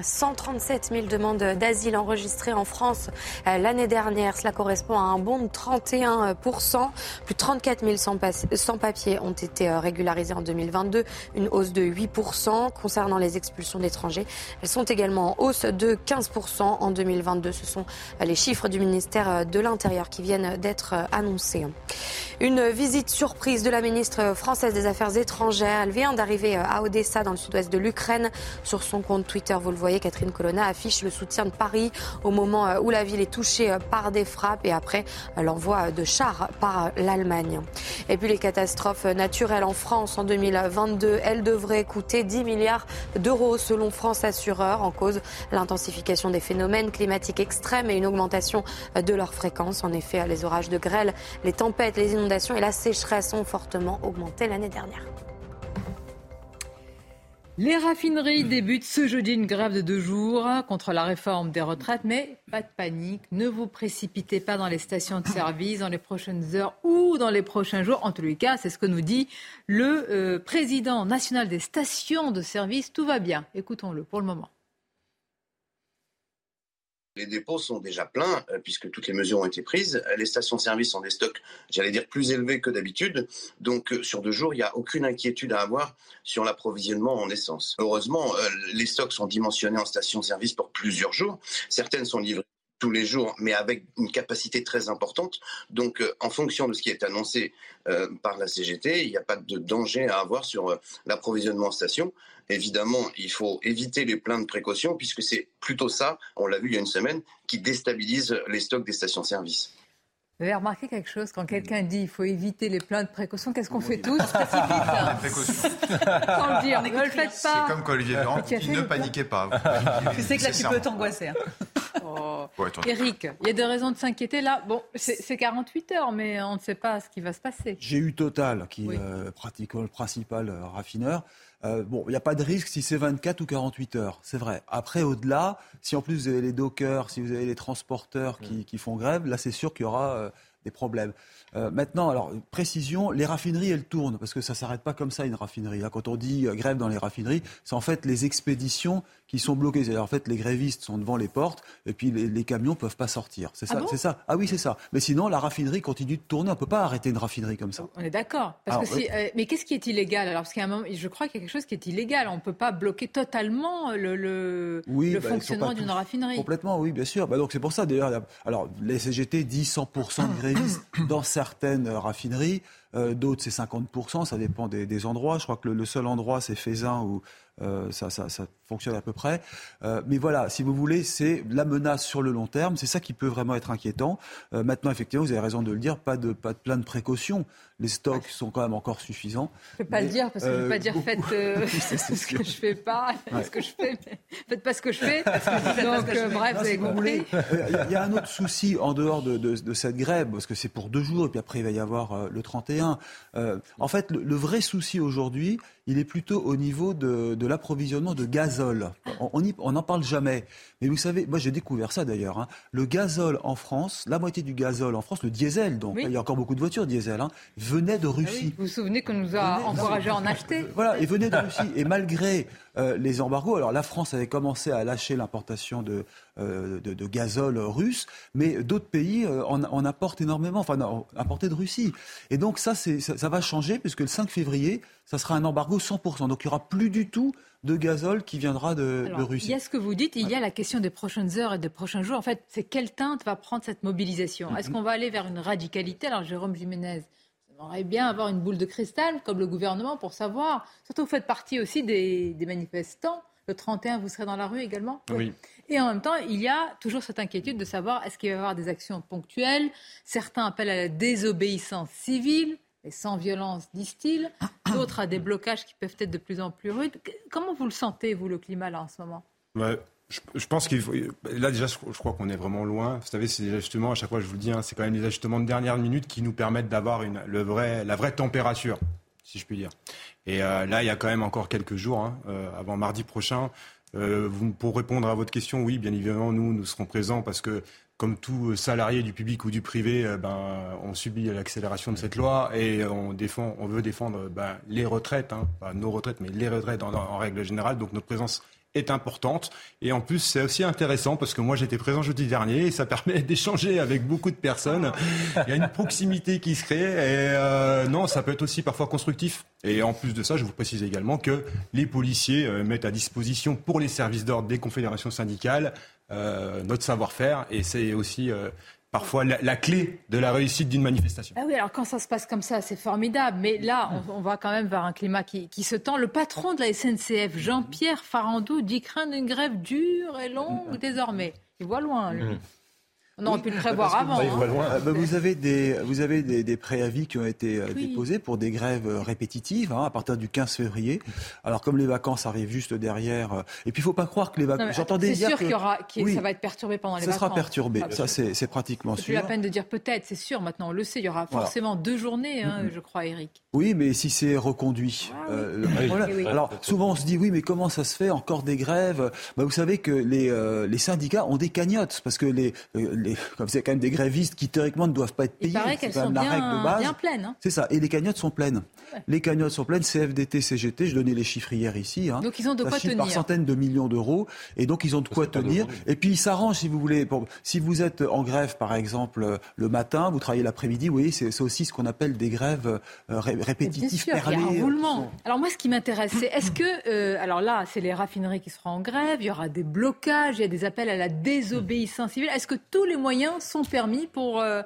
137 000 demandes d'asile enregistrées en France euh, l'année dernière. Cela correspond à un bond de 31% Plus de 34 000 sans-papiers ont été euh, régularisés en 2022, une hausse de 8% Concernant les expulsions d'étrangers, elles sont également en hausse de 15% en 2022. Ce sont euh, les chiffres du ministère de l'Intérieur qui viennent d'être annoncés. Une visite surprise de la ministre française des Affaires étrangères. Elle vient d'arriver à Odessa, dans le sud-ouest de l'Ukraine. Sur son compte Twitter, vous le voyez, Catherine Colonna affiche le soutien de Paris au moment euh, où la ville est touchée euh, par des frappes et après euh, l'envoi de chars par l'Allemagne. Et puis les catastrophes naturelles en France en 2022, elles devraient coûter 10 milliards d'euros selon France Assureur en cause l'intensification des phénomènes climatiques extrêmes et une augmentation de leur fréquence. En effet, les orages de grêle, les tempêtes, les inondations et la sécheresse ont fortement augmenté l'année dernière. Les raffineries débutent ce jeudi une grève de deux jours contre la réforme des retraites, mais pas de panique, ne vous précipitez pas dans les stations de service dans les prochaines heures ou dans les prochains jours. En tous les cas, c'est ce que nous dit le euh, président national des stations de service. Tout va bien. Écoutons-le pour le moment. Les dépôts sont déjà pleins euh, puisque toutes les mesures ont été prises. Les stations-service ont des stocks, j'allais dire, plus élevés que d'habitude. Donc euh, sur deux jours, il n'y a aucune inquiétude à avoir sur l'approvisionnement en essence. Heureusement, euh, les stocks sont dimensionnés en stations-service pour plusieurs jours. Certaines sont livrées tous les jours, mais avec une capacité très importante. Donc, en fonction de ce qui est annoncé par la CGT, il n'y a pas de danger à avoir sur l'approvisionnement en station. Évidemment, il faut éviter les pleins de précautions puisque c'est plutôt ça, on l'a vu il y a une semaine, qui déstabilise les stocks des stations-service. Vous avez remarqué quelque chose quand quelqu'un dit qu'il faut éviter les pleins de précautions, qu'est-ce qu'on fait tous? [laughs] Sans le dire, ne le faites pas. C'est comme quand Olivier Véran dit ne paniquez pas. [laughs] Tu sais que là tu peux t'angoisser. [laughs] Oh. Eric, il y a des raisons de s'inquiéter là. Bon, c'est 48 heures, mais on ne sait pas ce qui va se passer. J'ai eu Total, qui euh, pratique le principal euh, raffineur. Euh, bon, il n'y a pas de risque si c'est 24 ou 48 heures, c'est vrai. Après, au-delà, si en plus vous avez les dockers, si vous avez les transporteurs qui, qui font grève, là c'est sûr qu'il y aura des problèmes. Euh, maintenant, alors précision, les raffineries elles tournent parce que ça s'arrête pas comme ça une raffinerie. Quand on dit euh, grève dans les raffineries, c'est en fait les expéditions qui sont bloquées. C'est-à-dire en fait les grévistes sont devant les portes et puis les, les camions peuvent pas sortir. C'est Ah bon? c'est ça. Ah oui, c'est ça. Mais sinon, la raffinerie continue de tourner. On peut pas arrêter une raffinerie comme ça. On est d'accord. Parce Alors, que si- euh, mais qu'est-ce qui est illégal? Alors Parce qu'à un moment, je crois qu'il y a quelque chose qui est illégal. On ne peut pas bloquer totalement le, le, Oui, le bah, fonctionnement d'une raffinerie. Complètement, oui, bien sûr. Bah, donc c'est pour ça d'ailleurs. Alors les CGT disent 100% de grévistes [clears throat] dans certaines raffineries, euh, d'autres c'est 50%. Ça dépend des, endroits. Je crois que le, seul endroit c'est Faisin où euh, ça, fonctionne à peu près. Euh, mais voilà, si vous voulez, c'est la menace sur le long terme. C'est ça qui peut vraiment être inquiétant. Maintenant, effectivement, vous avez raison de le dire, pas de pas de plein de précautions. Les stocks sont quand même encore suffisants. Je ne peux pas Mais, le dire parce que je ne euh, peux pas dire beaucoup- faites euh, [laughs] [laughs] ce que je fais pas, [laughs] Ouais. ce que je fais, mais faites pas ce que je fais. Donc euh, bref, Non, vous avez compris. euh, Il y a- un autre souci en dehors de, de- de cette grève, parce que c'est pour deux jours, et puis après il va y avoir euh, le 31. Euh, en fait, le, le vrai souci aujourd'hui, il est plutôt au niveau de, de l'approvisionnement de gazole. On on y- on n'en parle jamais. Mais vous savez, moi j'ai découvert ça d'ailleurs. hein. Le gazole en France, la moitié du gazole en France, le diesel, donc Oui. il y a encore beaucoup de voitures diesel, hein, venait de Ah oui, Russie. vous vous souvenez qu'on nous a encouragés à en acheter [laughs] Voilà, et venait de Russie. Et malgré euh, les embargos, alors la France avait commencé à lâcher l'importation de, euh, de, de gazole russe, mais d'autres pays euh, en, en apportent énormément, enfin, en- importés de Russie. Et donc ça, ça, ça va changer, puisque le 5 février, ça sera un embargo 100%. Donc il n'y aura plus du tout de gazole qui viendra de, Alors, de il Russie. y a ce que vous dites, et il y a la question des prochaines heures et des prochains jours. En fait, c'est quelle teinte va prendre cette mobilisation? Est-ce qu'on va aller vers une radicalité? Alors, Jérôme Jiménez, j'aimerais bien avoir une boule de cristal, comme le gouvernement, pour savoir. Surtout, vous faites partie aussi des, des manifestants. Le 31, vous serez dans la rue également Oui. Et en même temps, il y a toujours cette inquiétude de savoir est-ce qu'il va y avoir des actions ponctuelles? Certains appellent à la désobéissance civile, mais sans violence, disent-ils. D'autres à des blocages qui peuvent être de plus en plus rudes. Comment vous le sentez, vous, le climat, là, en ce moment? Ouais, je, pense qu'il faut. Là, déjà, je, crois qu'on est vraiment loin. Vous savez, c'est des ajustements, à chaque fois, je vous le dis, hein, c'est quand même des ajustements de dernière minute qui nous permettent d'avoir vrai, la vraie température, si je puis dire. Et euh, là, il y a quand même encore quelques jours, hein, euh, avant mardi prochain. Euh, pour répondre à votre question, oui, bien évidemment, nous, nous serons présents parce que, comme tout salarié du public ou du privé, ben, on subit l'accélération de cette loi et on défend, on veut défendre ben, les retraites, hein, nos retraites, mais les retraites en règle générale. Donc notre présence est importante. Et en plus, c'est aussi intéressant parce que moi, j'étais présent jeudi dernier et ça [laughs] permet d'échanger avec beaucoup de personnes. Il y a une proximité qui se crée et euh, non, ça peut être aussi parfois constructif. Et en plus de ça, je vous précise également que les policiers euh, mettent à disposition pour les services d'ordre des confédérations syndicales euh, notre savoir-faire et c'est aussi euh, parfois la, la clé de la réussite d'une manifestation. Ah oui, alors quand ça se passe comme ça, c'est formidable. Mais là, on, on va quand même vers un climat qui, qui se tend. Le patron de la SNCF, Jean-Pierre Farandou, dit craindre une grève dure et longue désormais. Il voit loin, lui. On aurait pu le prévoir avant. hein. Euh, bah, vous avez des, vous avez des, des préavis qui ont été euh, Oui. déposés pour des grèves euh, répétitives hein, à partir du 15 février. Alors comme les vacances arrivent juste derrière, euh, et puis il faut pas croire que les vacances. J'entendais C'est dire sûr que qu'il y aura, Oui. ça va être perturbé pendant les ça vacances. sera perturbé. Ah, Ça c'est c'est pratiquement C'est plus sûr. la peine de dire peut-être, c'est sûr. Maintenant, on le sait. Il y aura Voilà. forcément deux journées, hein, je crois, Eric. Oui, mais si c'est reconduit. euh, oui. voilà. Oui, oui. Alors souvent on se dit oui, mais comment ça se fait encore des grèves? Bah, Vous savez que les, euh, les syndicats ont des cagnottes parce que les, euh, les comme c'est quand même des grévistes qui théoriquement ne doivent pas être Il payés. paraît c'est qu'elles quand sont même la règle de bien, base. bien pleines. hein. C'est ça. Et les cagnottes sont pleines. Ouais. Les cagnottes sont pleines. CFDT, CGT, je donnais les chiffres hier ici. hein. Donc, ils ont de Ça quoi chiffre tenir. par centaines de millions d'euros. Et donc, ils ont de quoi tenir. Et puis, ils s'arrangent, si vous voulez. Pour- si vous êtes en grève, par exemple, euh, le matin, vous travaillez l'après-midi, vous voyez, c'est aussi ce qu'on appelle des grèves euh, ré- Bien répétitives, sûr, il y a un perlées. roulement. Alors moi, ce qui m'intéresse, c'est est-ce que, euh, alors là, c'est les raffineries qui seront en grève, il y aura des blocages, il y a des appels à la désobéissance civile. Est-ce que tous les moyens sont permis pour, euh,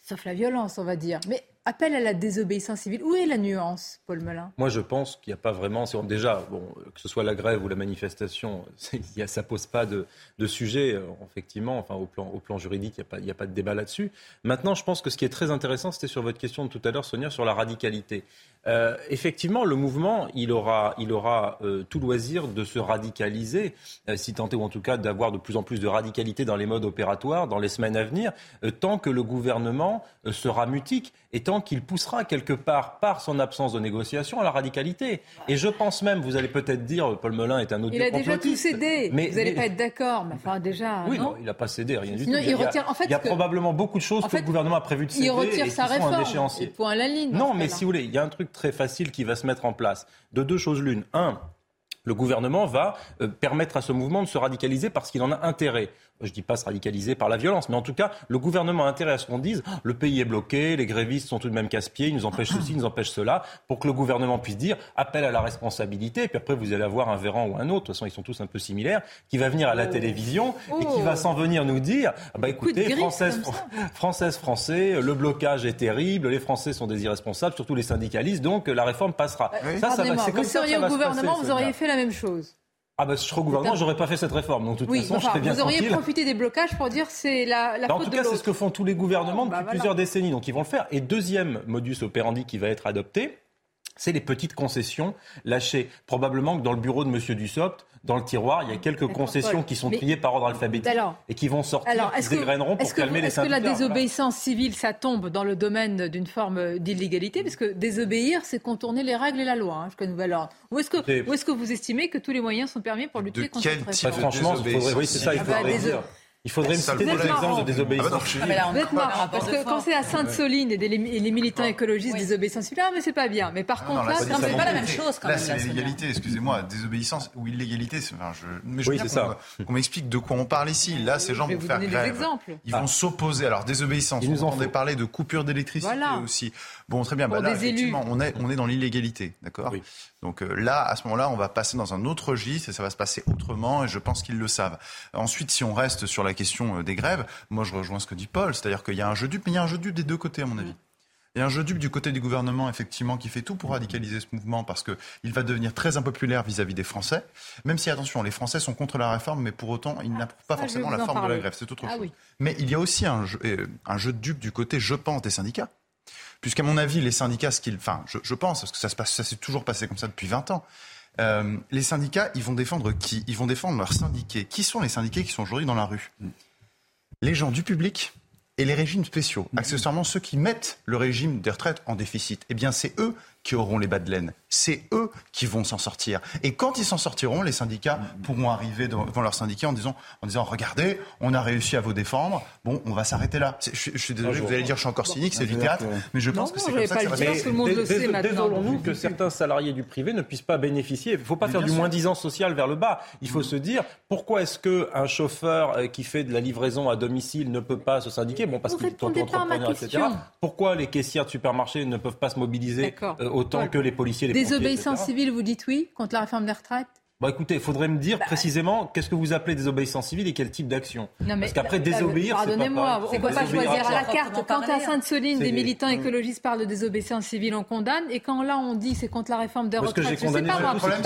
sauf la violence, on va dire, mais appel à la désobéissance civile. Où est la nuance, Paul Melun? Moi, je pense qu'il n'y a pas vraiment. Déjà, bon, que ce soit la grève ou la manifestation, [laughs] ça ne pose pas de, sujet, euh, effectivement. Enfin, au plan, au plan juridique, il n'y a, a, pas de débat là-dessus. Maintenant, je pense que ce qui est très intéressant, c'était sur votre question de tout à l'heure, Sonia, sur la radicalité. Euh, effectivement, le mouvement, il aura, il aura euh, tout loisir de se radicaliser, euh, si tant est, ou en tout cas d'avoir de plus en plus de radicalité dans les modes opératoires dans les semaines à venir, tant que le gouvernement sera mutique et tant qu'il poussera quelque part, par son absence de négociation, à la radicalité. Et je pense même, vous allez peut-être dire, Paul Melun est un autre Il a déjà tout cédé. Mais, vous n'allez pas être d'accord, mais enfin déjà. Oui, non, il n'a pas cédé, rien du tout. Il, retire, en fait, il y a probablement beaucoup de choses que le gouvernement a prévu de céder. Il retire et sa réforme. Point la ligne. Non, mais si vous voulez, il y a un truc très facile qui va se mettre en place. De deux choses l'une. Un, le gouvernement va euh, permettre à ce mouvement de se radicaliser parce qu'il en a intérêt je ne dis pas se radicaliser par la violence, mais en tout cas, le gouvernement a intérêt à ce qu'on dise le pays est bloqué, les grévistes sont tout de même casse-pieds, ils nous empêchent ceci, ils nous empêchent cela, pour que le gouvernement puisse dire appel à la responsabilité. Et puis après, vous allez avoir un Véran ou un autre, de toute façon, ils sont tous un peu similaires, qui va venir à la oh. télévision et qui va oh. s'en venir nous dire ah bah écoutez, Françaises, Françaises, Français, le blocage est terrible, les Français sont des irresponsables, surtout les syndicalistes, donc la réforme passera. ça, ça va, vous seriez au gouvernement, vous auriez fait la même chose. Ah bah, je serais au gouvernement, j'aurais pas fait cette réforme. Donc, de toute façon, je serais bien Vous auriez profité des blocages pour dire c'est la, la bah, faute En tout cas, c'est ce que font tous les gouvernements depuis bah, plusieurs décennies. Donc, ils vont le faire. Et deuxième modus operandi qui va être adopté, c'est les petites concessions lâchées. Probablement que dans le bureau de M. Dussopt, dans le tiroir, il y a quelques concessions qui sont triées par ordre alphabétique et qui vont sortir, alors, qui dégraineront pour calmer les syndicats. Est-ce que la désobéissance civile, ça tombe dans le domaine d'une forme d'illégalité Parce que désobéir, c'est contourner les règles et la loi, hein, jusqu'à nouvel ordre. Ou est-ce que, est que vous estimez que tous les moyens sont permis pour lutter contre cette réforme Franchement, oui, c'est ça, il faudrait ah bah, dire. Il faudrait me citer des exemples de désobéissance civile. Vous êtes marrant, parce que quand c'est à Sainte-Soline et, les militants écologistes désobéissance civile, ah, mais c'est pas bien. Mais par contre, là, c'est pas la même chose quand même. Là, c'est l'illégalité, excusez-moi, désobéissance ou illégalité. Enfin, je, mais je oui, c'est ça. Qu'on m'explique de quoi on parle ici. Là, ces gens vont faire grève. Ils vont s'opposer. Alors, désobéissance, on entendait parler de coupure d'électricité aussi. Bon, très bien. Bah là, effectivement, on est, on est dans l'illégalité, d'accord Donc euh, là, à ce moment-là, on va passer dans un autre registre et ça va se passer autrement et je pense qu'ils le savent. Ensuite, si on reste sur la question euh, des grèves, moi je rejoins ce que dit Paul, c'est-à-dire qu'il y a un jeu dupe, mais il y a un jeu dupe des deux côtés, à mon avis. Il y a un jeu dupe du côté du gouvernement, effectivement, qui fait tout pour radicaliser ce mouvement parce qu'il va devenir très impopulaire vis-à-vis des Français. Même si, attention, les Français sont contre la réforme, mais pour autant, ils n'approuvent pas ah, forcément la forme de la grève. C'est autre ah chose. Mais il y a aussi un jeu, euh, un jeu dupe du côté, je pense, des syndicats. Puisqu'à mon avis, les syndicats, ce qu'ils, enfin, je, pense, parce que ça se passe, ça s'est toujours passé comme ça depuis 20 ans. Euh, les syndicats, ils vont défendre qui? Ils vont défendre leurs syndiqués. Qui sont les syndiqués qui sont aujourd'hui dans la rue? Les gens du public et les régimes spéciaux, accessoirement ceux qui mettent le régime des retraites en déficit. Eh bien, c'est eux qui auront les bas de laine. C'est eux qui vont s'en sortir. Et quand ils s'en sortiront, les syndicats pourront arriver devant leurs syndicats en disant, en disant regardez, on a réussi à vous défendre. Bon, on va s'arrêter là. Je, suis désolé, vous allez dire je suis encore cynique, c'est du théâtre, mais je pense que c'est comme ça que ça va Désolons-nous que certains salariés du privé ne puissent pas bénéficier. Il ne faut pas faire du moins-disant social vers le bas. Il faut se dire pourquoi est-ce qu'un chauffeur euh, qui fait de la livraison à domicile ne peut pas se syndiquer? Bon, parce qu'il est entrepreneur, etc. Pourquoi les caissières de supermarché ne peuvent pas se mobiliser autant que les policiers, les Désobéissance civile, vous dites oui contre la réforme des retraites? Bon, écoutez, il faudrait me dire bah, précisément qu'est-ce que vous appelez désobéissance civile et quel type d'action? Parce qu'après, désobéir, Pardonnez-moi, on ne peut pas choisir à la carte. Quand à Sainte-Soline, des militants écologistes parlent de désobéissance civile, on condamne. Et quand là, on dit c'est contre la réforme des retraites, sais pas moi. Le problème,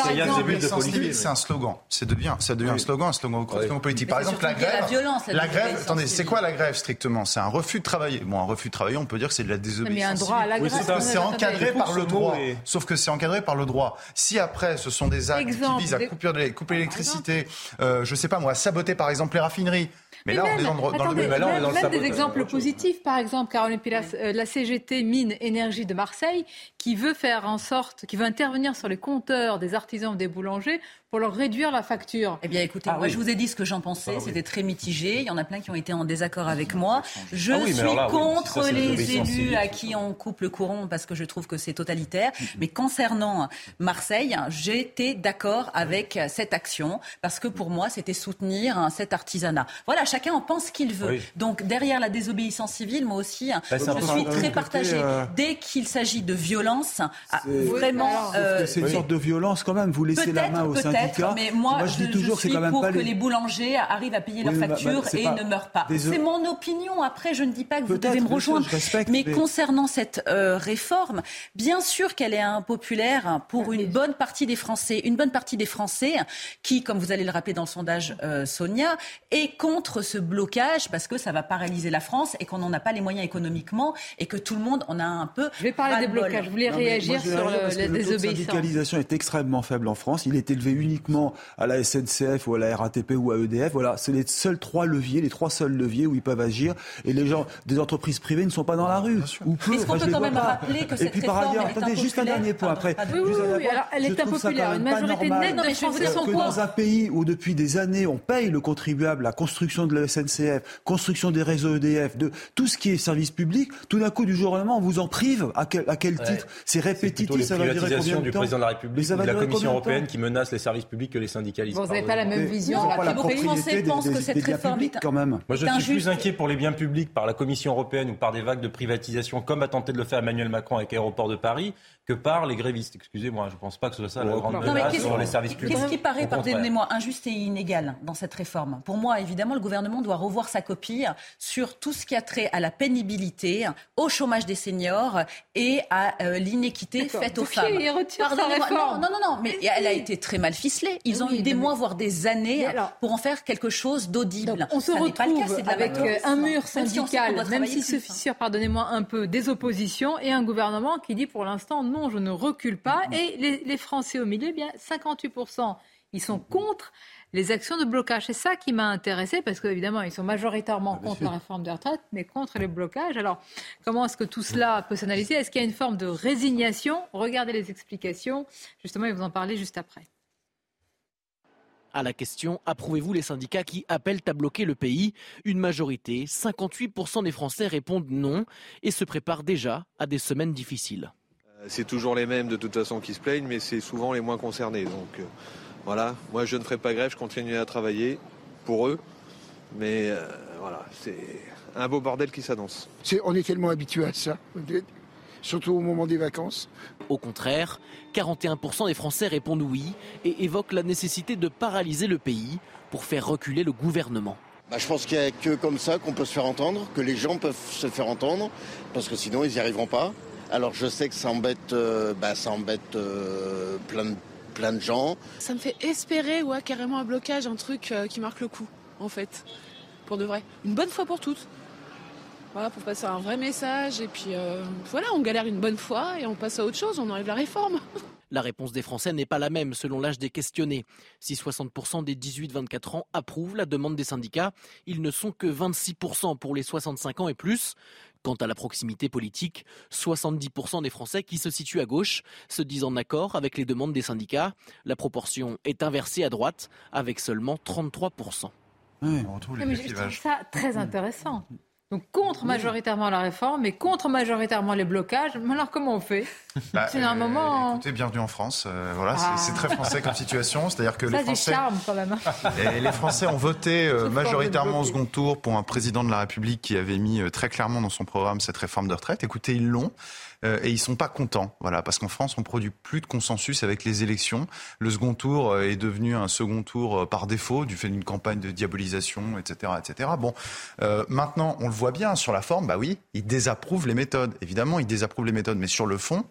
c'est c'est un slogan. Ça devient, ça devient un slogan, un slogan politique. Par exemple, la grève. La grève, attendez, c'est quoi la grève strictement? C'est un refus de travailler. Bon, un refus de travailler, on peut dire que c'est de la désobéissance. Mais un droit à la grève. C'est encadré par le droit. Sauf que c'est encadré par le droit. Si après, ce sont des actes qui visent à couper l'électricité, euh, je sais pas moi, saboter par exemple les raffineries. Mais, là, on est dans, le même, même des exemples positifs. Par exemple, Caroline Pilas, euh, la CGT Mine Énergie de Marseille, qui veut faire en sorte, qui veut intervenir sur les compteurs des artisans ou des boulangers pour leur réduire la facture. Eh bien, écoutez, ah moi, je vous ai dit ce que j'en pensais. Ah C'était très mitigé. Il y en a plein qui ont été en désaccord avec moi. Je ah suis contre les élus à qui on coupe le courant parce que je trouve que c'est totalitaire. Mm-hmm. Mais concernant Marseille, j'étais d'accord avec cette action parce que pour moi, c'était soutenir cet artisanat. Voilà, chacun en pense ce qu'il veut. Donc derrière la désobéissance civile, moi aussi, hein, bah, je suis très partagée. Euh, Dès qu'il s'agit de violence, vraiment. c'est une sorte de violence quand même. Vous laissez la main au syndicat. Mais moi, je, dis toujours, c'est quand même pour que les... boulangers arrivent à payer leurs factures et ne meurent pas. C'est mon opinion. Après, je ne dis pas que vous devez me rejoindre. mais, concernant cette réforme, bien sûr qu'elle est impopulaire pour une bonne partie des Français, une bonne partie des Français qui, comme vous allez le rappeler dans le sondage, euh, Sonia, est contre ce blocage parce que ça va paralyser la France et qu'on n'en a pas les moyens économiquement et que tout le monde en a un peu. Je vais parler des blocages. Je voulais réagir sur le, la désobéissance. La syndicalisation est extrêmement faible en France. Il est élevé uniquement à la SNCF ou à la RATP ou à EDF. Voilà, c'est les seuls trois leviers, les trois seuls leviers où ils peuvent agir. Et les gens des entreprises privées ne sont pas dans la rue. Est-ce qu'on peut quand même rappeler que cette réforme par ailleurs, attendez, juste un dernier point après. Oui, oui, oui, alors elle est impopulaire. Une majorité nette des Français sont que dans un pays où depuis des années on paye le contribuable la construction de la SNCF, construction des réseaux EDF, de tout ce qui est service public, tout d'un coup du jour au lendemain on vous en prive. À quel, à quel titre? C'est répétitif. Ça va durer combien de du président de la République ou de la Commission européenne qui menace les services publics que les syndicalistes. Vous n'avez pas la même vision. Les Français pensent que cette réforme est quand même. Moi je suis plus inquiet pour les biens publics par la Commission européenne ou par des vagues de privatisation comme a tenté de le faire Emmanuel Macron avec Aéroport de Paris que par les grévistes. Excusez-moi, je ne pense pas que ce soit ça la grande menace sur les services publics. Qu'est-ce qui paraît, pardonnez-moi, injuste et inégal dans cette réforme? Pour moi, évidemment, le gouvernement doit revoir sa copie sur tout ce qui a trait à la pénibilité, au chômage des seniors et à euh, l'inéquité faite aux femmes. Non, non, non, mais elle a été très mal ficelée. Ils ont eu des mois, voire des années pour en faire quelque chose d'audible. On se retrouve avec un mur syndical, même si se fissure, pardonnez-moi un peu, des oppositions et un gouvernement qui dit pour l'instant non je ne recule pas. Et les, Français au milieu, eh bien 58%, ils sont contre les actions de blocage. C'est ça qui m'a intéressé parce qu'évidemment, ils sont majoritairement ah, contre la réforme des retraites, mais contre les blocages. Alors, comment est-ce que tout cela peut s'analyser? Est-ce qu'il y a une forme de résignation? Regardez les explications. Justement, et vous en parler juste après. À la question Approuvez-vous les syndicats qui appellent à bloquer le pays? Une majorité, 58% des Français répondent non et se préparent déjà à des semaines difficiles. C'est toujours les mêmes de toute façon qui se plaignent, mais c'est souvent les moins concernés. Donc euh, voilà, moi je ne ferai pas grève, je continuerai à travailler pour eux. Mais euh, voilà, c'est un beau bordel qui s'annonce. on est tellement habitué à ça, surtout au moment des vacances. Au contraire, 41% des Français répondent oui et évoquent la nécessité de paralyser le pays pour faire reculer le gouvernement. Bah, je pense qu'il n'y a que comme ça qu'on peut se faire entendre, que les gens peuvent se faire entendre, parce que sinon ils n'y arriveront pas. Alors je sais que ça embête, euh, bah, ça embête euh, plein, de, plein de gens. Ça me fait espérer ouais, carrément un blocage, un truc euh, qui marque le coup, en fait, pour de vrai. Une bonne fois pour toutes. Voilà, pour passer un vrai message. Et puis voilà, on galère une bonne fois et on passe à autre chose, on enlève la réforme. [laughs] La réponse des Français n'est pas la même selon l'âge des questionnés. Si 60% des 18-24 ans approuvent la demande des syndicats, ils ne sont que 26% pour les 65 ans et plus. Quant à la proximité politique, 70% des Français qui se situent à gauche se disent en accord avec les demandes des syndicats. La proportion est inversée à droite avec seulement 33%. Oui. On retrouve les je trouve ça très intéressant. Donc contre majoritairement la réforme, mais contre majoritairement les blocages. Mais alors comment on fait? Bah, C'est un euh, moment. Écoutez, bienvenue en France. Euh, voilà, c'est ah. très français comme situation. C'est-à-dire que ça, les Français, charme quand même. Et les Français ont voté euh, [laughs] majoritairement au second tour pour un président de la République qui avait mis très clairement dans son programme cette réforme de retraite. Écoutez, ils l'ont. Euh, et ils sont pas contents. Voilà, parce qu'en France, on produit plus de consensus avec les élections. Le second tour euh, est devenu un second tour euh, par défaut du fait d'une campagne de diabolisation, etc., etc. Bon, maintenant, on le voit bien sur la forme. Bah oui, ils désapprouvent les méthodes. Évidemment, ils désapprouvent les méthodes, mais sur le fond,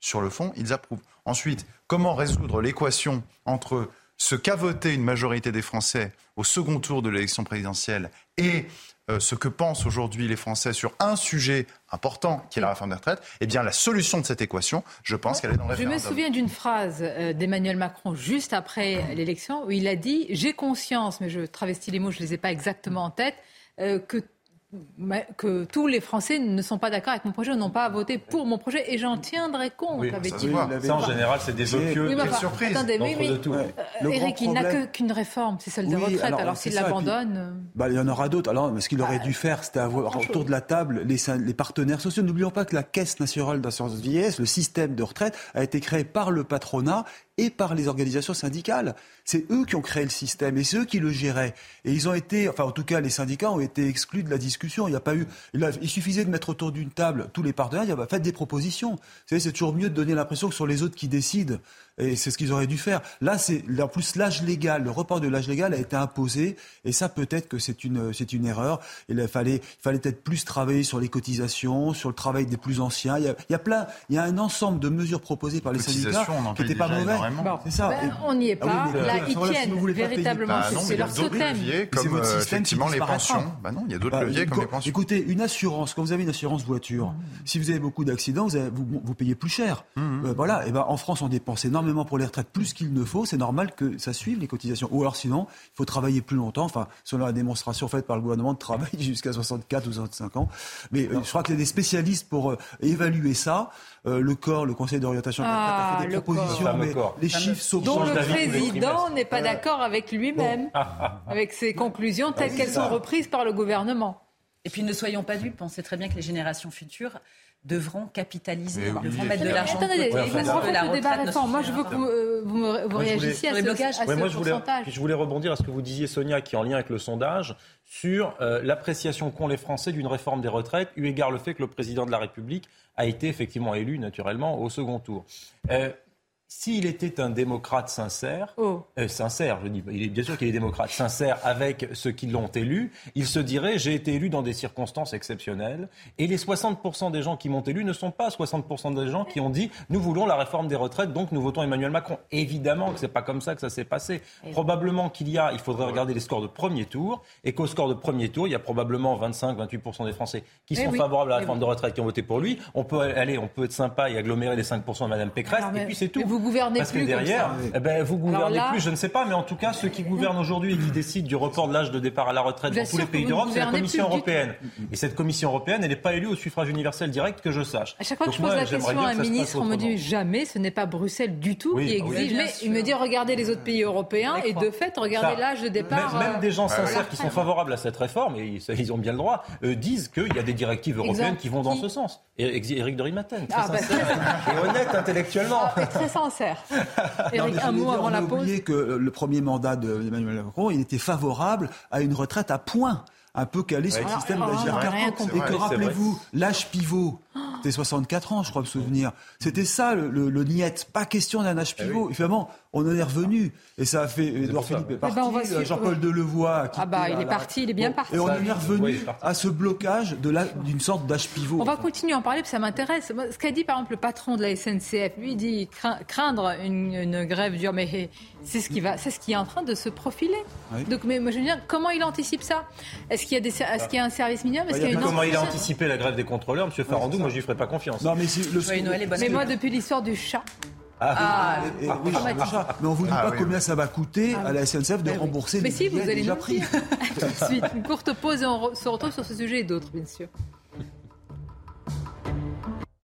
sur le fond, ils approuvent. Ensuite, comment résoudre l'équation entre ce qu'a voté une majorité des Français au second tour de l'élection présidentielle et euh, ce que pensent aujourd'hui les Français sur un sujet important, qui est la réforme des retraites, eh bien la solution de cette équation, je pense qu'elle est dans le Je me souviens d'une phrase euh, d'Emmanuel Macron juste après l'élection où il a dit J'ai conscience, mais je travestis les mots, je ne les ai pas exactement en tête, euh, que que tous les Français ne sont pas d'accord avec mon projet, n'ont pas voté pour mon projet, et j'en tiendrai compte, oui, avait-il. Ça, en général, c'est des opieux. Oui, enfin, surprise. Attendez, mais, mais euh, Eric, il n'a qu'une réforme, c'est celle de retraite. Alors, s'il l'abandonne... Euh, bah, il y en aura d'autres. Alors, ce qu'il aurait dû faire, c'était avoir autour de la table les, les partenaires sociaux. N'oublions pas que la Caisse nationale d'assurance vieillesse, le système de retraite, a été créé par le patronat et par les organisations syndicales. C'est eux qui ont créé le système et c'est eux qui le géraient. Et ils ont été, enfin en tout cas les syndicats ont été exclus de la discussion. Il n'y a pas eu, il, suffisait de mettre autour d'une table tous les partenaires, il y a, bah, faites des propositions. Vous savez, c'est toujours mieux de donner l'impression que ce sont les autres qui décident. Et c'est ce qu'ils auraient dû faire. Là, c'est en plus l'âge légal, le report de l'âge légal a été imposé, et ça peut-être que c'est une c'est une erreur. Il fallait il fallait peut-être plus travailler sur les cotisations, sur le travail des plus anciens. Il y a, il y a plein, il y a un ensemble de mesures proposées par les syndicats qui n'étaient pas mauvais. C'est ça. Ben, on n'y est ah pas. Là, ils tiennent véritablement. Bah c'est leur totem. C'est votre euh, système effectivement les pensions. Bah non, il y a d'autres bah, leviers comme les pensions. Écoutez, une assurance. Quand vous avez une assurance voiture, mmh. si vous avez beaucoup d'accidents, vous, vous, payez plus cher. Mmh. Euh, voilà. Et ben en France, on dépense énormément pour les retraites, plus qu'il ne faut. C'est normal que ça suive les cotisations. Ou alors sinon, il faut travailler plus longtemps. Enfin, selon la démonstration faite par le gouvernement de travailler [laughs] jusqu'à 64 ou 65 ans. Mais euh, je crois qu'il y a des spécialistes pour évaluer ça. le corps, le Conseil d'orientation ah, a fait des propositions, mais les chiffres sont dont le président n'est pas d'accord avec lui-même, [laughs] avec ses conclusions telles qu'elles sont reprises par le gouvernement. Et puis ne soyons pas dupes, on sait très bien que les générations futures devront capitaliser, devront mettre de l'argent. Attendez, vous le débat récent. Moi, je veux que vous, euh, vous, réagissiez à, ce, blocages. à moi, je voulais, je voulais rebondir à ce que vous disiez, Sonia, qui est en lien avec le sondage, sur euh, l'appréciation qu'ont les Français d'une réforme des retraites, eu égard le fait que le président de la République a été effectivement élu, naturellement, au second tour. Euh, s'il était un démocrate sincère, oh. euh, sincère, je dis, il est bien sûr qu'il est démocrate, sincère avec ceux qui l'ont élu, il se dirait j'ai été élu dans des circonstances exceptionnelles. Et les 60% des gens qui m'ont élu ne sont pas 60% des gens qui ont dit nous voulons la réforme des retraites, donc nous votons Emmanuel Macron. Évidemment que c'est pas comme ça que ça s'est passé. Probablement qu'il y a, il faudrait regarder les scores de premier tour, et qu'au score de premier tour, il y a probablement 25-28% des Français qui sont favorables à la réforme de retraite qui ont voté pour lui. On peut aller, on peut être sympa et agglomérer les 5% de Mme Pécresse, et puis c'est tout gouvernez Parce plus. que derrière, eh ben, vous gouvernez plus, je ne sais pas, mais en tout cas, ceux qui gouvernent aujourd'hui et qui décident du report de l'âge de départ à la retraite dans tous les pays d'Europe, c'est la Commission européenne. Et cette Commission européenne, elle n'est pas élue au suffrage universel direct, que je sache. À chaque fois que je pose la question à un ministre, on me dit jamais, ce n'est pas Bruxelles du tout qui exige. mais il me dit regardez les autres pays européens et de fait, regardez l'âge de départ. Même, des gens euh, sincères qui sont favorables à cette réforme, et ils ont bien le droit, euh, disent qu'il y a des directives européennes qui vont dans ce sens. Éric de Rimaten, très ah, bah, sincère [laughs] et honnête intellectuellement. Ah, très sincère. Eric, [laughs] un mot avant la pause. oublié que le premier mandat d'Emmanuel Macron, il était favorable à une retraite à points un peu calé sur le système de la Et que rappelez-vous, l'âge pivot, c'était 64 ans, je crois me souvenir. C'était ça le, le, niet, pas question d'un âge eh pivot. Finalement, on en est revenu. Et ça a fait. Edouard Philippe est eh ben, parti, Jean-Paul Delevoye. Ah bah, il est parti, il est bien parti. Et on en est revenu à ce blocage d'une sorte d'âge pivot. On va continuer à en parler, parce que ça m'intéresse. Ce qu'a dit par exemple le patron de la SNCF, lui, il dit craindre une, une grève dure, mais c'est ce qui va, c'est ce qui est en train de se profiler. Donc, mais moi je veux dire, comment il anticipe ça? Est-ce qu'il y a des, est-ce qu'il y a un service minimum? Est-ce qu'il y a une Comment il a anticipé la grève des contrôleurs, Monsieur Farandou Moi, je lui ferai pas confiance. Non, mais le. mais moi, depuis l'histoire du chat. Ah, ah, oui, mais on vous dit ah pas combien ça va coûter à la SNCF de rembourser mais les si, vous allez déjà pris. [laughs] Tout de suite, une courte pause et on se retrouve sur ce sujet et d'autres, bien sûr.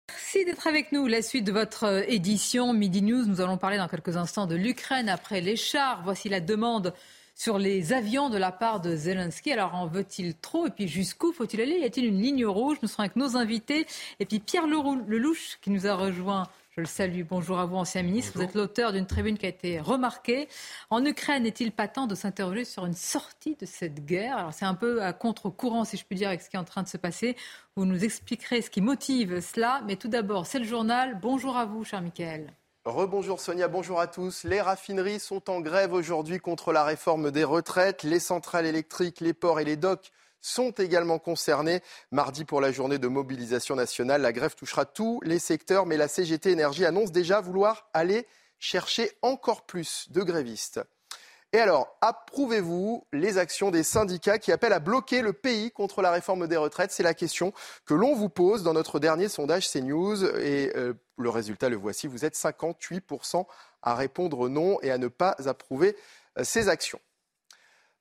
Merci d'être avec nous. La suite de votre euh, édition Midi News. Nous allons parler dans quelques instants de l'Ukraine après les chars. Voici la demande sur les avions de la part de Zelensky. Alors en veut-il trop? Et puis jusqu'où faut-il aller? Y a-t-il une ligne rouge? Nous serons avec nos invités. Et puis Pierre Lelouch qui nous a rejoint je le salue. Bonjour à vous, ancien ministre. Vous êtes l'auteur d'une tribune qui a été remarquée. En Ukraine, n'est-il pas temps de s'interroger sur une sortie de cette guerre? Alors, c'est un peu à contre-courant, si je puis dire, avec ce qui est en train de se passer. Vous nous expliquerez ce qui motive cela. Mais tout d'abord, c'est le journal. Bonjour à vous, cher Michael. Rebonjour Sonia, bonjour à tous. Les raffineries sont en grève aujourd'hui contre la réforme des retraites. Les centrales électriques, les ports et les docks sont également concernés. Mardi, pour la journée de mobilisation nationale, la grève touchera tous les secteurs, mais la CGT Énergie annonce déjà vouloir aller chercher encore plus de grévistes. Et alors, approuvez-vous les actions des syndicats qui appellent à bloquer le pays contre la réforme des retraites? C'est la question que l'on vous pose dans notre dernier sondage CNews. Et euh, le résultat, le voici, vous êtes 58% à répondre non et à ne pas approuver euh, ces actions.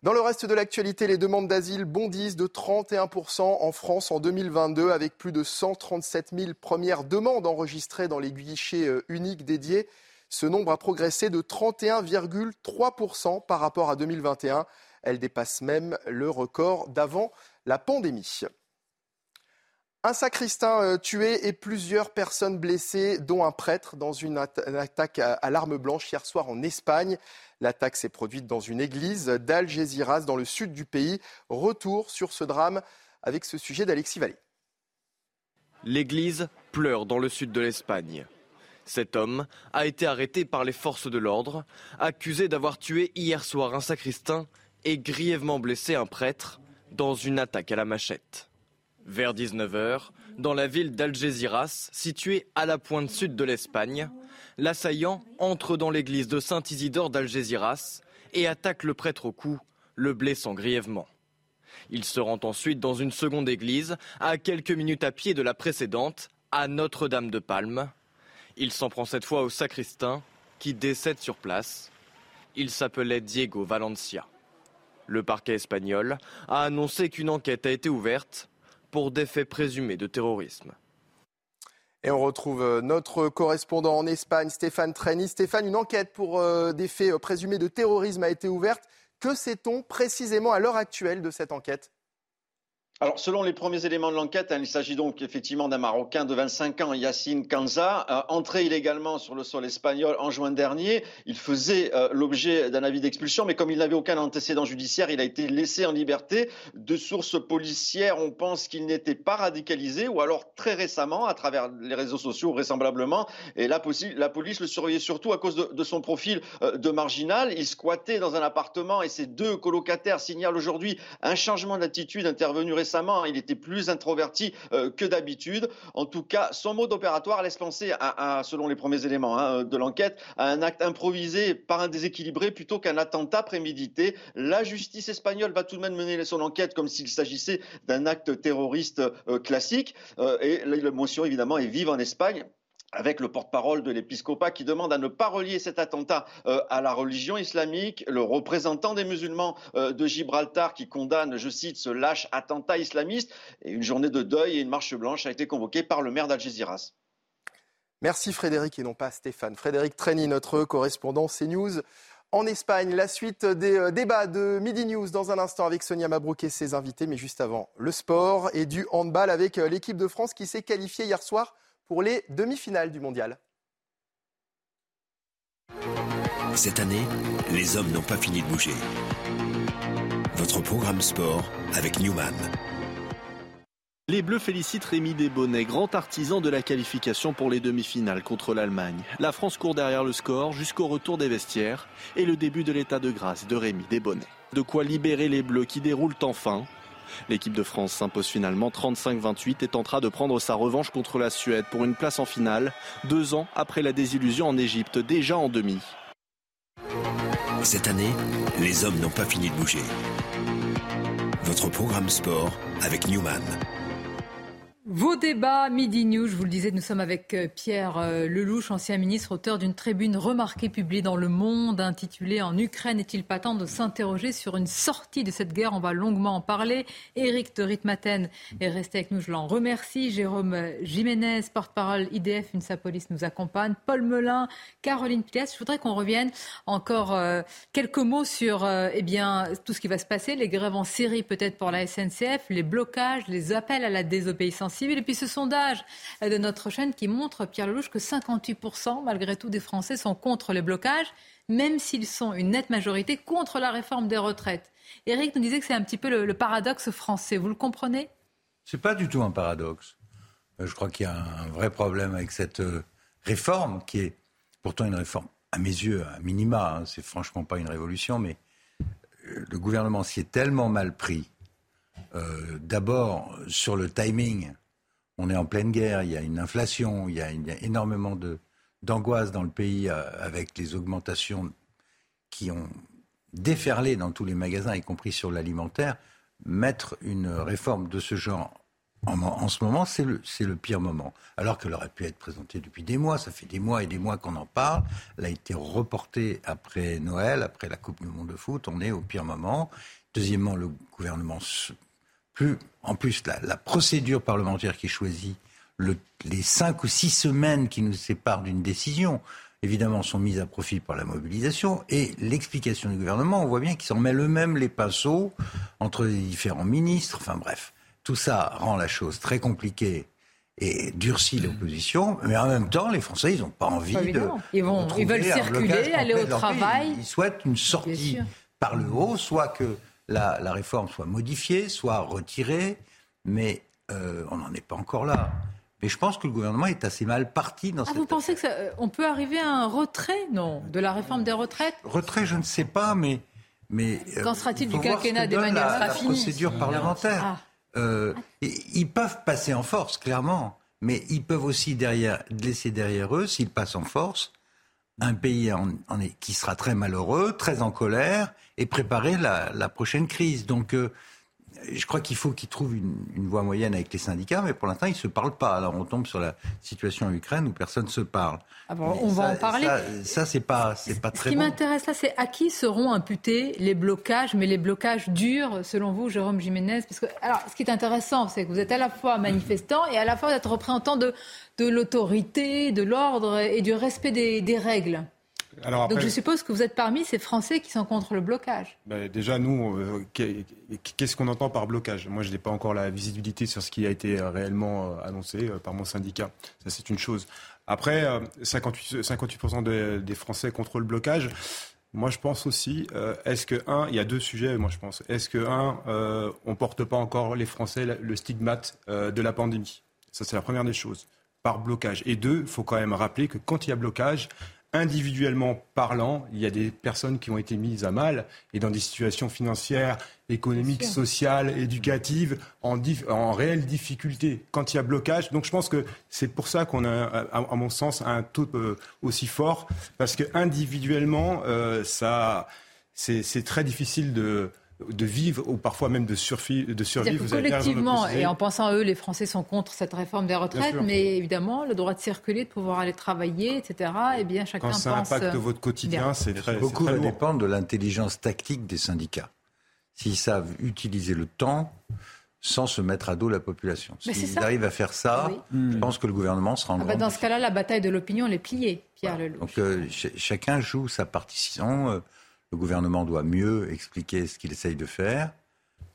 Dans le reste de l'actualité, les demandes d'asile bondissent de 31% en France en 2022 avec plus de 137 000 premières demandes enregistrées dans les guichets euh, uniques dédiés. Ce nombre a progressé de 31,3% par rapport à 2021. Elle dépasse même le record d'avant la pandémie. Un sacristain euh, tué et plusieurs personnes blessées, dont un prêtre, dans une, attaque à, l'arme blanche hier soir en Espagne. L'attaque s'est produite dans une église d'Algeciras, dans le sud du pays. Retour sur ce drame avec ce sujet d'Alexis Vallée. L'église pleure dans le sud de l'Espagne. Cet homme a été arrêté par les forces de l'ordre, accusé d'avoir tué hier soir un sacristain et grièvement blessé un prêtre dans une attaque à la machette. Vers 19h, dans la ville d'Algeciras, située à la pointe sud de l'Espagne, l'assaillant entre dans l'église de Saint-Isidore d'Algeciras et attaque le prêtre au cou, le blessant grièvement. Il se rend ensuite dans une seconde église, à quelques minutes à pied de la précédente, à Notre-Dame de Palme. Il s'en prend cette fois au sacristain, qui décède sur place. Il s'appelait Diego Valencia. Le parquet espagnol a annoncé qu'une enquête a été ouverte pour des faits présumés de terrorisme. Et on retrouve euh, notre correspondant en Espagne, Stéphane Treni. Stéphane, une enquête pour euh, des faits euh, présumés de terrorisme a été ouverte. Que sait-on précisément à l'heure actuelle de cette enquête? Alors, selon les premiers éléments de l'enquête, hein, il s'agit donc effectivement d'un Marocain de 25 ans, Yassine Kanza, euh, entré illégalement sur le sol espagnol en juin dernier. Il faisait euh, l'objet d'un avis d'expulsion, mais comme il n'avait aucun antécédent judiciaire, il a été laissé en liberté. De sources policières, on pense qu'il n'était pas radicalisé, ou alors très récemment, à travers les réseaux sociaux, vraisemblablement. Et la, la police le surveillait surtout à cause de, son profil euh, de marginal. Il squattait dans un appartement et ses deux colocataires signalent aujourd'hui un changement d'attitude intervenu récemment récemment, il était plus introverti euh, que d'habitude. En tout cas, son mode opératoire laisse penser, à, selon les premiers éléments hein, de l'enquête, à un acte improvisé par un déséquilibré plutôt qu'un attentat prémédité. La justice espagnole va tout de même mener son enquête comme s'il s'agissait d'un acte terroriste euh, classique. Euh, et l'émotion, évidemment, est vive en Espagne avec le porte-parole de l'épiscopat qui demande à ne pas relier cet attentat euh, à la religion islamique, le représentant des musulmans euh, de Gibraltar qui condamne, je cite, ce lâche attentat islamiste. Et une journée de deuil et une marche blanche a été convoquée par le maire d'Algeciras. Merci Frédéric et non pas Stéphane. Frédéric Treni, notre correspondant CNews en Espagne. La suite des euh, débats de Midi News dans un instant avec Sonia Mabrouk et ses invités. Mais juste avant, le sport et du handball avec l'équipe de France qui s'est qualifiée hier soir pour les demi-finales du mondial. Cette année, les hommes n'ont pas fini de bouger. Votre programme sport avec Newman. Les Bleus félicitent Rémi Desbonnets, grand artisan de la qualification pour les demi-finales contre l'Allemagne. La France court derrière le score jusqu'au retour des vestiaires et le début de l'état de grâce de Rémi Desbonnets. De quoi libérer les Bleus qui déroulent enfin L'équipe de France s'impose finalement 35-28 et tentera de prendre sa revanche contre la Suède pour une place en finale, deux ans après la désillusion en Égypte, déjà en demi. Cette année, les hommes n'ont pas fini de bouger. Votre programme sport avec Newman. Vos débats, Midi News, je vous le disais, nous sommes avec euh, Pierre euh, Lelouch, ancien ministre, auteur d'une tribune remarquée publiée dans Le Monde, intitulée En Ukraine, est-il pas temps de s'interroger sur une sortie de cette guerre? On va longuement en parler. Éric de Ritmaten est resté avec nous, je l'en remercie. Jérôme Jiménez, porte-parole IDF, une Police nous accompagne. Paul Melun, Caroline Pièce. Je voudrais qu'on revienne encore euh, quelques mots sur eh bien, tout ce qui va se passer, les grèves en série peut-être pour la SNCF, les blocages, les appels à la désobéissance et puis ce sondage de notre chaîne qui montre, Pierre Lelouch, que 58% malgré tout des Français sont contre les blocages, même s'ils sont une nette majorité contre la réforme des retraites. Eric nous disait que c'est un petit peu le, paradoxe français. Vous le comprenez? C'est pas du tout un paradoxe. Euh, je crois qu'il y a un vrai problème avec cette euh, réforme qui est pourtant une réforme, à mes yeux, à minima. Hein. c'est franchement pas une révolution, mais euh, le gouvernement s'y est tellement mal pris. D'abord sur le timing on est en pleine guerre, il y a une inflation, il y a, énormément d'angoisse dans le pays euh, avec les augmentations qui ont déferlé dans tous les magasins, y compris sur l'alimentaire. Mettre une réforme de ce genre en, ce moment, c'est le, le, pire moment. Alors qu'elle aurait pu être présentée depuis des mois, ça fait des mois et des mois qu'on en parle. Elle a été reportée après Noël, après la Coupe du Monde de foot. On est au pire moment. Deuxièmement, le gouvernement plus, en plus, la, procédure parlementaire qui choisit les cinq ou six semaines qui nous séparent d'une décision, évidemment, sont mises à profit par la mobilisation. Et l'explication du gouvernement, on voit bien qu'ils s'en mêlent eux-mêmes les pinceaux entre les différents ministres. Enfin bref. tout ça rend la chose très compliquée et durcit l'opposition, mais en même temps, les Français, ils n'ont pas envie de. Ils, vont, ils veulent circuler, aller au travail. Ils souhaitent une sortie par le haut, soit que la, la, réforme soit modifiée, soit retirée, mais euh, on n'en est pas encore là. Mais je pense que le gouvernement est assez mal parti dans ah, cette Vous pensez qu'on euh, peut arriver à un retrait, non, de la réforme des retraites? Retrait, je ne sais pas, mais. mais euh, Qu'en sera-t-il du quinquennat d'Emmanuel La, la procédure parlementaire. Ah. Euh, ils peuvent passer en force, clairement, mais ils peuvent aussi derrière, laisser derrière eux, s'ils passent en force, un pays en, en, qui sera très malheureux, très en colère, et préparer la, la prochaine crise. Donc, euh, je crois qu'il faut qu'ils trouvent une, une, voie moyenne avec les syndicats, mais pour l'instant, ils ne se parlent pas. Alors, on tombe sur la situation en Ukraine où personne ne se parle. Ah bon, on ça, va en parler. Ça, ça c'est pas, c'est pas très Ce qui bon. m'intéresse là, c'est à qui seront imputés les blocages, mais les blocages durs, selon vous, Jérôme Jiménez? Parce que, alors, ce qui est intéressant, c'est que vous êtes à la fois manifestant et à la fois vous êtes représentant de, de l'autorité, de l'ordre et du respect des, des règles. Alors après, Donc je suppose que vous êtes parmi ces Français qui sont contre le blocage. Ben déjà, nous, euh, qu'est-ce qu'on entend par blocage? Moi, je n'ai pas encore la visibilité sur ce qui a été réellement annoncé euh, par mon syndicat. Ça, c'est une chose. Après, 58%, 58 de, des Français contre le blocage. Moi, je pense aussi, euh, est-ce que, un, il y a deux sujets, moi, je pense. Est-ce que, un, euh, on porte pas encore, les Français, le stigmate euh, de la pandémie? Ça, c'est la première des choses, par blocage. Et deux, il faut quand même rappeler que quand il y a blocage, individuellement parlant, il y a des personnes qui ont été mises à mal et dans des situations financières, économiques, sociales, éducatives, en, en, réelle difficulté quand il y a blocage. Donc je pense que c'est pour ça qu'on a, à, mon sens, un taux euh, aussi fort, parce que individuellement, euh, ça, c'est très difficile de de vivre ou parfois même de, survivre. De survivre vous collectivement, et en pensant à eux, les Français sont contre cette réforme des retraites, mais évidemment, le droit de circuler, de pouvoir aller travailler, etc., eh bien, chacun Quand ça pense... impacte votre quotidien, c'est très Beaucoup très va dépendre de l'intelligence tactique des syndicats. S'ils savent utiliser le temps sans se mettre à dos la population. S'ils arrivent à faire ça, oui. je pense que le gouvernement sera en ah bah Dans ce cas-là, la bataille de l'opinion, elle est pliée, Pierre voilà. Lelouch. Donc euh, ch chacun joue sa partition. Euh, le gouvernement doit mieux expliquer ce qu'il essaye de faire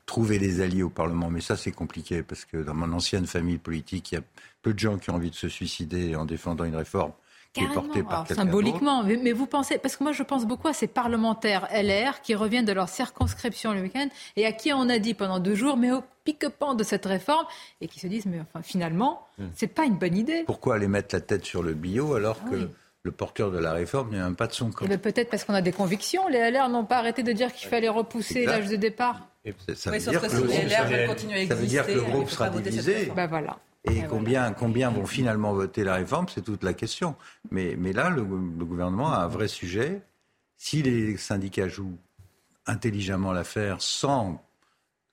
trouver des alliés au Parlement. Mais ça, c'est compliqué parce que dans mon ancienne famille politique, il y a peu de gens qui ont envie de se suicider en défendant une réforme qui est portée par quelqu'un Symboliquement, mais, mais, vous pensez, parce que moi je pense beaucoup à ces parlementaires LR qui reviennent de leur circonscription le week-end et à qui on a dit pendant deux jours, mais au pique-pan de cette réforme, et qui se disent, mais enfin finalement, mmh. c'est pas une bonne idée. Pourquoi aller mettre la tête sur le bio alors que... Oui le porteur de la réforme n'est même pas de son camp. Peut-être parce qu'on a des convictions. Les LR n'ont pas arrêté de dire qu'il fallait repousser l'âge de départ. Et ça, oui, veut dire que, le les LR veulent groupe, continuer à ça veut dire que le groupe sera divisé. Ben voilà. Et, Et combien, voilà. combien vont finalement voter la réforme, c'est toute la question. Mais, mais là, le, le, gouvernement a un vrai sujet. Si les syndicats jouent intelligemment l'affaire sans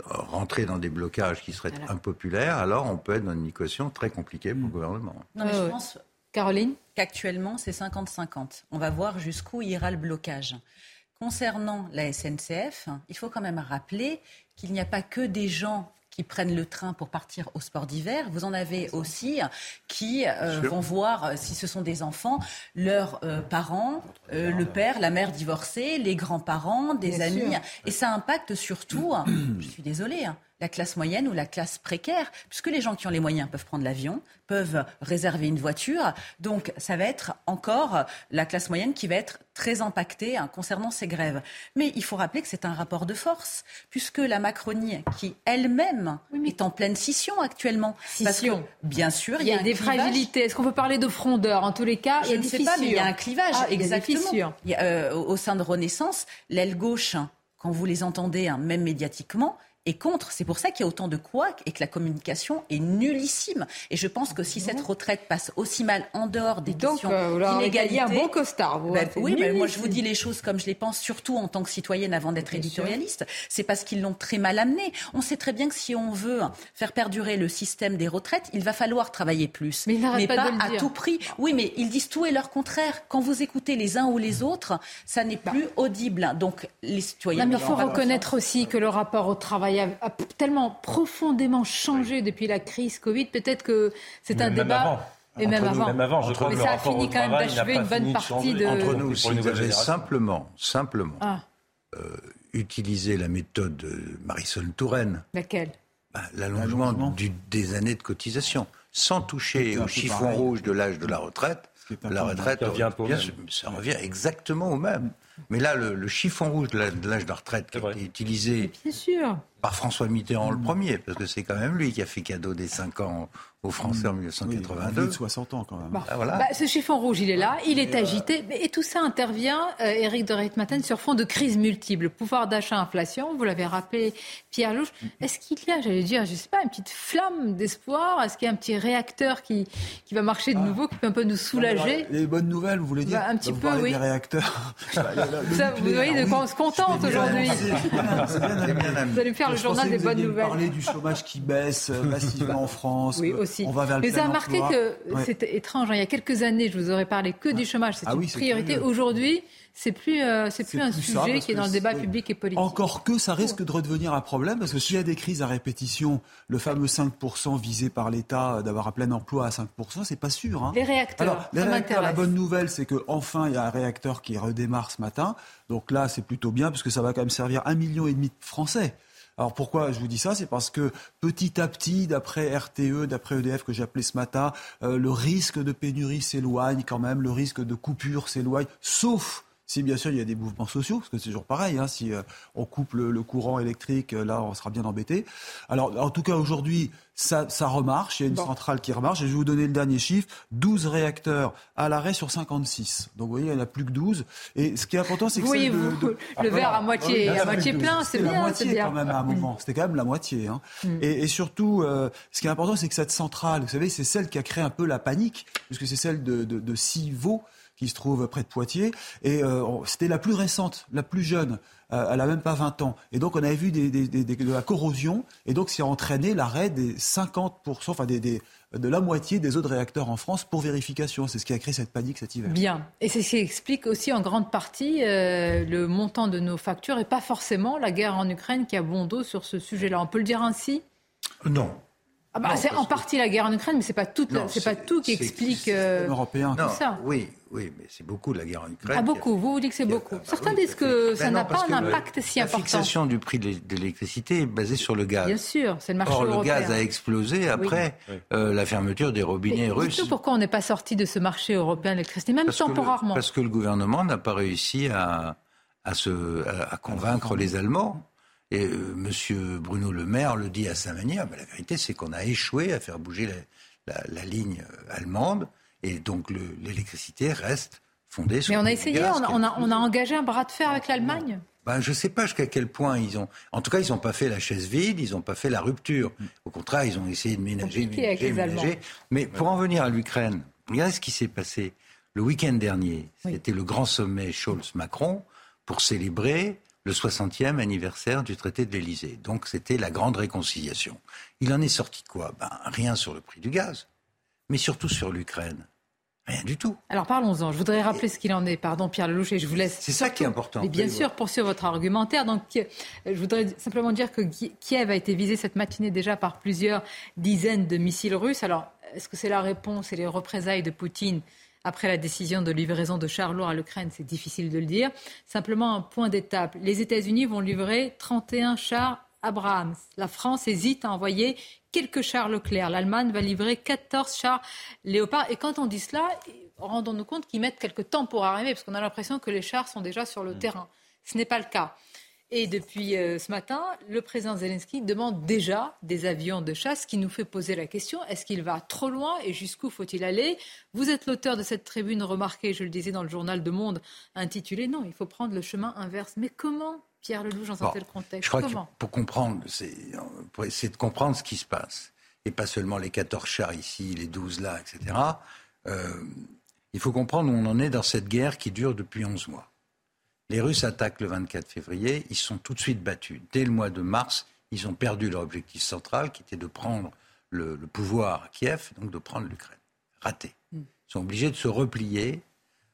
rentrer dans des blocages qui seraient voilà. impopulaires, alors on peut être dans une équation très compliquée pour le gouvernement. Non, mais je pense Caroline Qu'actuellement, c'est 50-50. On va voir jusqu'où ira le blocage. Concernant la SNCF, il faut quand même rappeler qu'il n'y a pas que des gens qui prennent le train pour partir au sport d'hiver. Vous en avez aussi qui euh, vont voir, si ce sont des enfants, leurs euh, parents, euh, le père, la mère divorcée, les grands-parents, des Bien amis. sûr. Et ça impacte surtout, [coughs] je suis désolée, hein, la classe moyenne ou la classe précaire, puisque les gens qui ont les moyens peuvent prendre l'avion, peuvent réserver une voiture. Donc ça va être encore la classe moyenne qui va être très impactée hein, concernant ces grèves. Mais il faut rappeler que c'est un rapport de force, puisque la Macronie, qui elle-même est en pleine scission actuellement, parce que, Scission. bien sûr, Il y a des clivage. fragilités. Est-ce qu'on peut parler de frondeur En tous les cas, il y Je a ne des sais fissures. pas, mais il y a un clivage, Ah, il y a des exactement. fissures. Il y a, euh, au au sein de Renaissance, l'aile gauche, quand vous les entendez, hein, même médiatiquement, est contre. C'est pour ça qu'il y a autant de couacs et que la communication est nullissime. Et je pense que si cette retraite passe aussi mal en dehors des Donc, questions euh, d'inégalité... un bon costard. vous. Ben C'est oui, mais moi je vous dis les choses comme je les pense, surtout en tant que citoyenne avant d'être éditorialiste. C'est parce qu'ils l'ont très mal amené. On sait très bien que si on veut faire perdurer le système des retraites, il va falloir travailler plus. Mais n'arrêtent pas à dire. tout prix. Oui, mais ils disent tout et leur contraire. Quand vous écoutez les uns ou les autres, ça n'est plus audible. Donc les citoyens. Non, mais il faut reconnaître aussi que le rapport au travail a, a tellement profondément changé depuis la crise Covid. Peut-être que c'est un Même débat. avant. Et même nous, avant. même avant, je crois mais que ça le a fini quand même d'achever une bonne de partie changer. de. Entre nous, nouvelle avaient génération. simplement, simplement Ah, utilisé la méthode de Marisol Touraine, laquelle? Bah, L'allongement des années de cotisation, sans toucher au chiffon rouge de l'âge de la retraite. La retraite, revient ça revient exactement au même. Mais là, le, chiffon rouge de l'âge de la retraite qui a été utilisé par François Mitterrand le premier, parce que c'est quand même lui qui a fait cadeau des 5 ans aux Français en 1982. 60 ans quand même. Ah, bah, ce chiffon rouge, il est là, il est agité. Et tout ça intervient, euh, Éric de Reitmaten, sur fond de crise multiple. Pouvoir d'achat, inflation, vous l'avez rappelé, Pierre Louche. Est-ce qu'il y a, j'allais dire, je sais pas, une petite flamme d'espoir? Est-ce qu'il y a un petit réacteur qui, qui va marcher de ah. nouveau, qui peut un peu nous soulager? Les bonnes nouvelles, vous voulez dire? Bah, Un petit peu, oui. Des réacteurs. [laughs] vous voyez de quoi on se contente aujourd'hui. Vous allez faire le journal des bonnes nouvelles. parler du chômage qui baisse euh, massivement en [laughs] France. Oui, aussi. On va vers le vous avez remarqué que c'était étrange. Hein. Il y a quelques années, je vous aurais parlé que du chômage. C'est ah une priorité. Aujourd'hui, c'est plus, euh, c'est plus un sujet qui est dans le débat public et politique. Encore que ça risque de redevenir un problème parce que s'il y a des crises à répétition, le fameux 5% visé par l'État d'avoir un plein emploi à 5%, c'est pas sûr. Hein. Les réacteurs. Alors, les réacteurs, la bonne nouvelle, c'est que enfin il y a un réacteur qui redémarre ce matin. Donc là, c'est plutôt bien parce que ça va quand même servir un million et demi de Français. Alors pourquoi je vous dis ça C'est parce que petit à petit, d'après RTE, d'après EDF que j'ai appelé ce matin, euh, le risque de pénurie s'éloigne quand même, le risque de coupure s'éloigne, sauf si bien sûr il y a des mouvements sociaux, parce que c'est toujours pareil, hein, si euh, on coupe le, courant électrique, euh, là on sera bien embêté. Alors en tout cas aujourd'hui, ça, ça remarche, il y a une centrale qui remarche, et je vais vous donner le dernier chiffre, 12 réacteurs à l'arrêt sur 56. Donc vous voyez, il n'y en a plus que 12. Et ce qui est important, c'est que... Oui, vous, le ah, verre à moitié, à moitié plein, c'est bien. la moitié bien. quand même à un moment, c'était quand même la moitié. Hein. Mm. Et, et, surtout, euh, ce qui est important, c'est que cette centrale, vous savez, c'est celle qui a créé un peu la panique, puisque c'est celle de, de, de Civaux, qui se trouve près de Poitiers. Et euh, c'était la plus récente, la plus jeune. Euh, elle n'a même pas 20 ans. Et donc, on avait vu des, de la corrosion. Et donc, c'est entraîné l'arrêt des 50%, enfin, des, de la moitié des autres réacteurs en France pour vérification. C'est ce qui a créé cette panique cet hiver. Bien. Et c'est ce qui explique aussi en grande partie euh, le montant de nos factures et pas forcément la guerre en Ukraine qui a bon dos sur ce sujet-là. On peut le dire ainsi? Non. Ah bah, c'est en partie la guerre en Ukraine, mais c'est pas tout, c'est pas tout qui explique euh, européen. tout ça. Oui, oui, mais c'est beaucoup la guerre en Ukraine. Ah beaucoup. Vous vous dites que c'est beaucoup. Certains disent que ça n'a pas un impact si important. La fixation du prix de l'électricité est basée sur le gaz. Bien sûr, c'est le marché Or, européen. le gaz a explosé après euh, la fermeture des robinets russes. Dites-nous pourquoi on n'est pas sorti de ce marché européen de l'électricité, même temporairement. parce que le gouvernement n'a pas réussi à, à, se, à convaincre les Allemands. Et euh, M. Bruno Le Maire le dit à sa manière, mais la vérité c'est qu'on a échoué à faire bouger la, ligne euh, allemande, et donc l'électricité reste fondée sur. Mais on a essayé, on, a, on, a, engagé un bras de fer avec l'Allemagne. Ben, je ne sais pas jusqu'à quel point ils ont. En tout cas, ils n'ont pas fait la chaise vide, ils n'ont pas fait la rupture. Au contraire, ils ont essayé de ménager, ménager, ménager. Mais pour en venir à l'Ukraine, regardez ce qui s'est passé le week-end dernier. C'était le grand sommet Scholz-Macron pour célébrer le 60e anniversaire du traité de l'Élysée. Donc c'était la grande réconciliation. Il en est sorti quoi? Ben, Rien sur le prix du gaz, mais surtout sur l'Ukraine. Rien du tout. Alors parlons-en. Je voudrais rappeler ce qu'il en est. Pardon, Pierre Lelouch, et je vous laisse. C'est ça qui est important. Mais bien sûr, poursuivre votre argumentaire. Donc, euh, je voudrais simplement dire que Kiev a été visé cette matinée déjà par plusieurs dizaines de missiles russes. Alors, est-ce que c'est la réponse et les représailles de Poutine après la décision de livraison de chars lourds à l'Ukraine, c'est difficile de le dire. Simplement un point d'étape. Les États-Unis vont livrer 31 chars Abrams. La France hésite à envoyer quelques chars Leclerc. L'Allemagne va livrer 14 chars Léopard. Et quand on dit cela, rendons-nous compte qu'ils mettent quelques temps pour arriver, parce qu'on a l'impression que les chars sont déjà sur le mmh. terrain. Ce n'est pas le cas. Et depuis euh, ce matin, le président Zelensky demande déjà des avions de chasse, qui nous fait poser la question est-ce qu'il va trop loin et jusqu'où faut-il aller? Vous êtes l'auteur de cette tribune remarquée, je le disais dans le journal De Monde, intitulée Non, il faut prendre le chemin inverse. Mais comment Pierre Lelouch dans un tel contexte Je crois que pour comprendre, c'est pour essayer de comprendre ce qui se passe, et pas seulement les 14 chars ici, les 12 là, etc., euh, il faut comprendre où on en est dans cette guerre qui dure depuis 11 mois. Les Russes attaquent le 24 février, ils sont tout de suite battus. Dès le mois de mars, ils ont perdu leur objectif central, qui était de prendre le, pouvoir à Kiev, donc de prendre l'Ukraine. Raté. Mm. Ils sont obligés de se replier.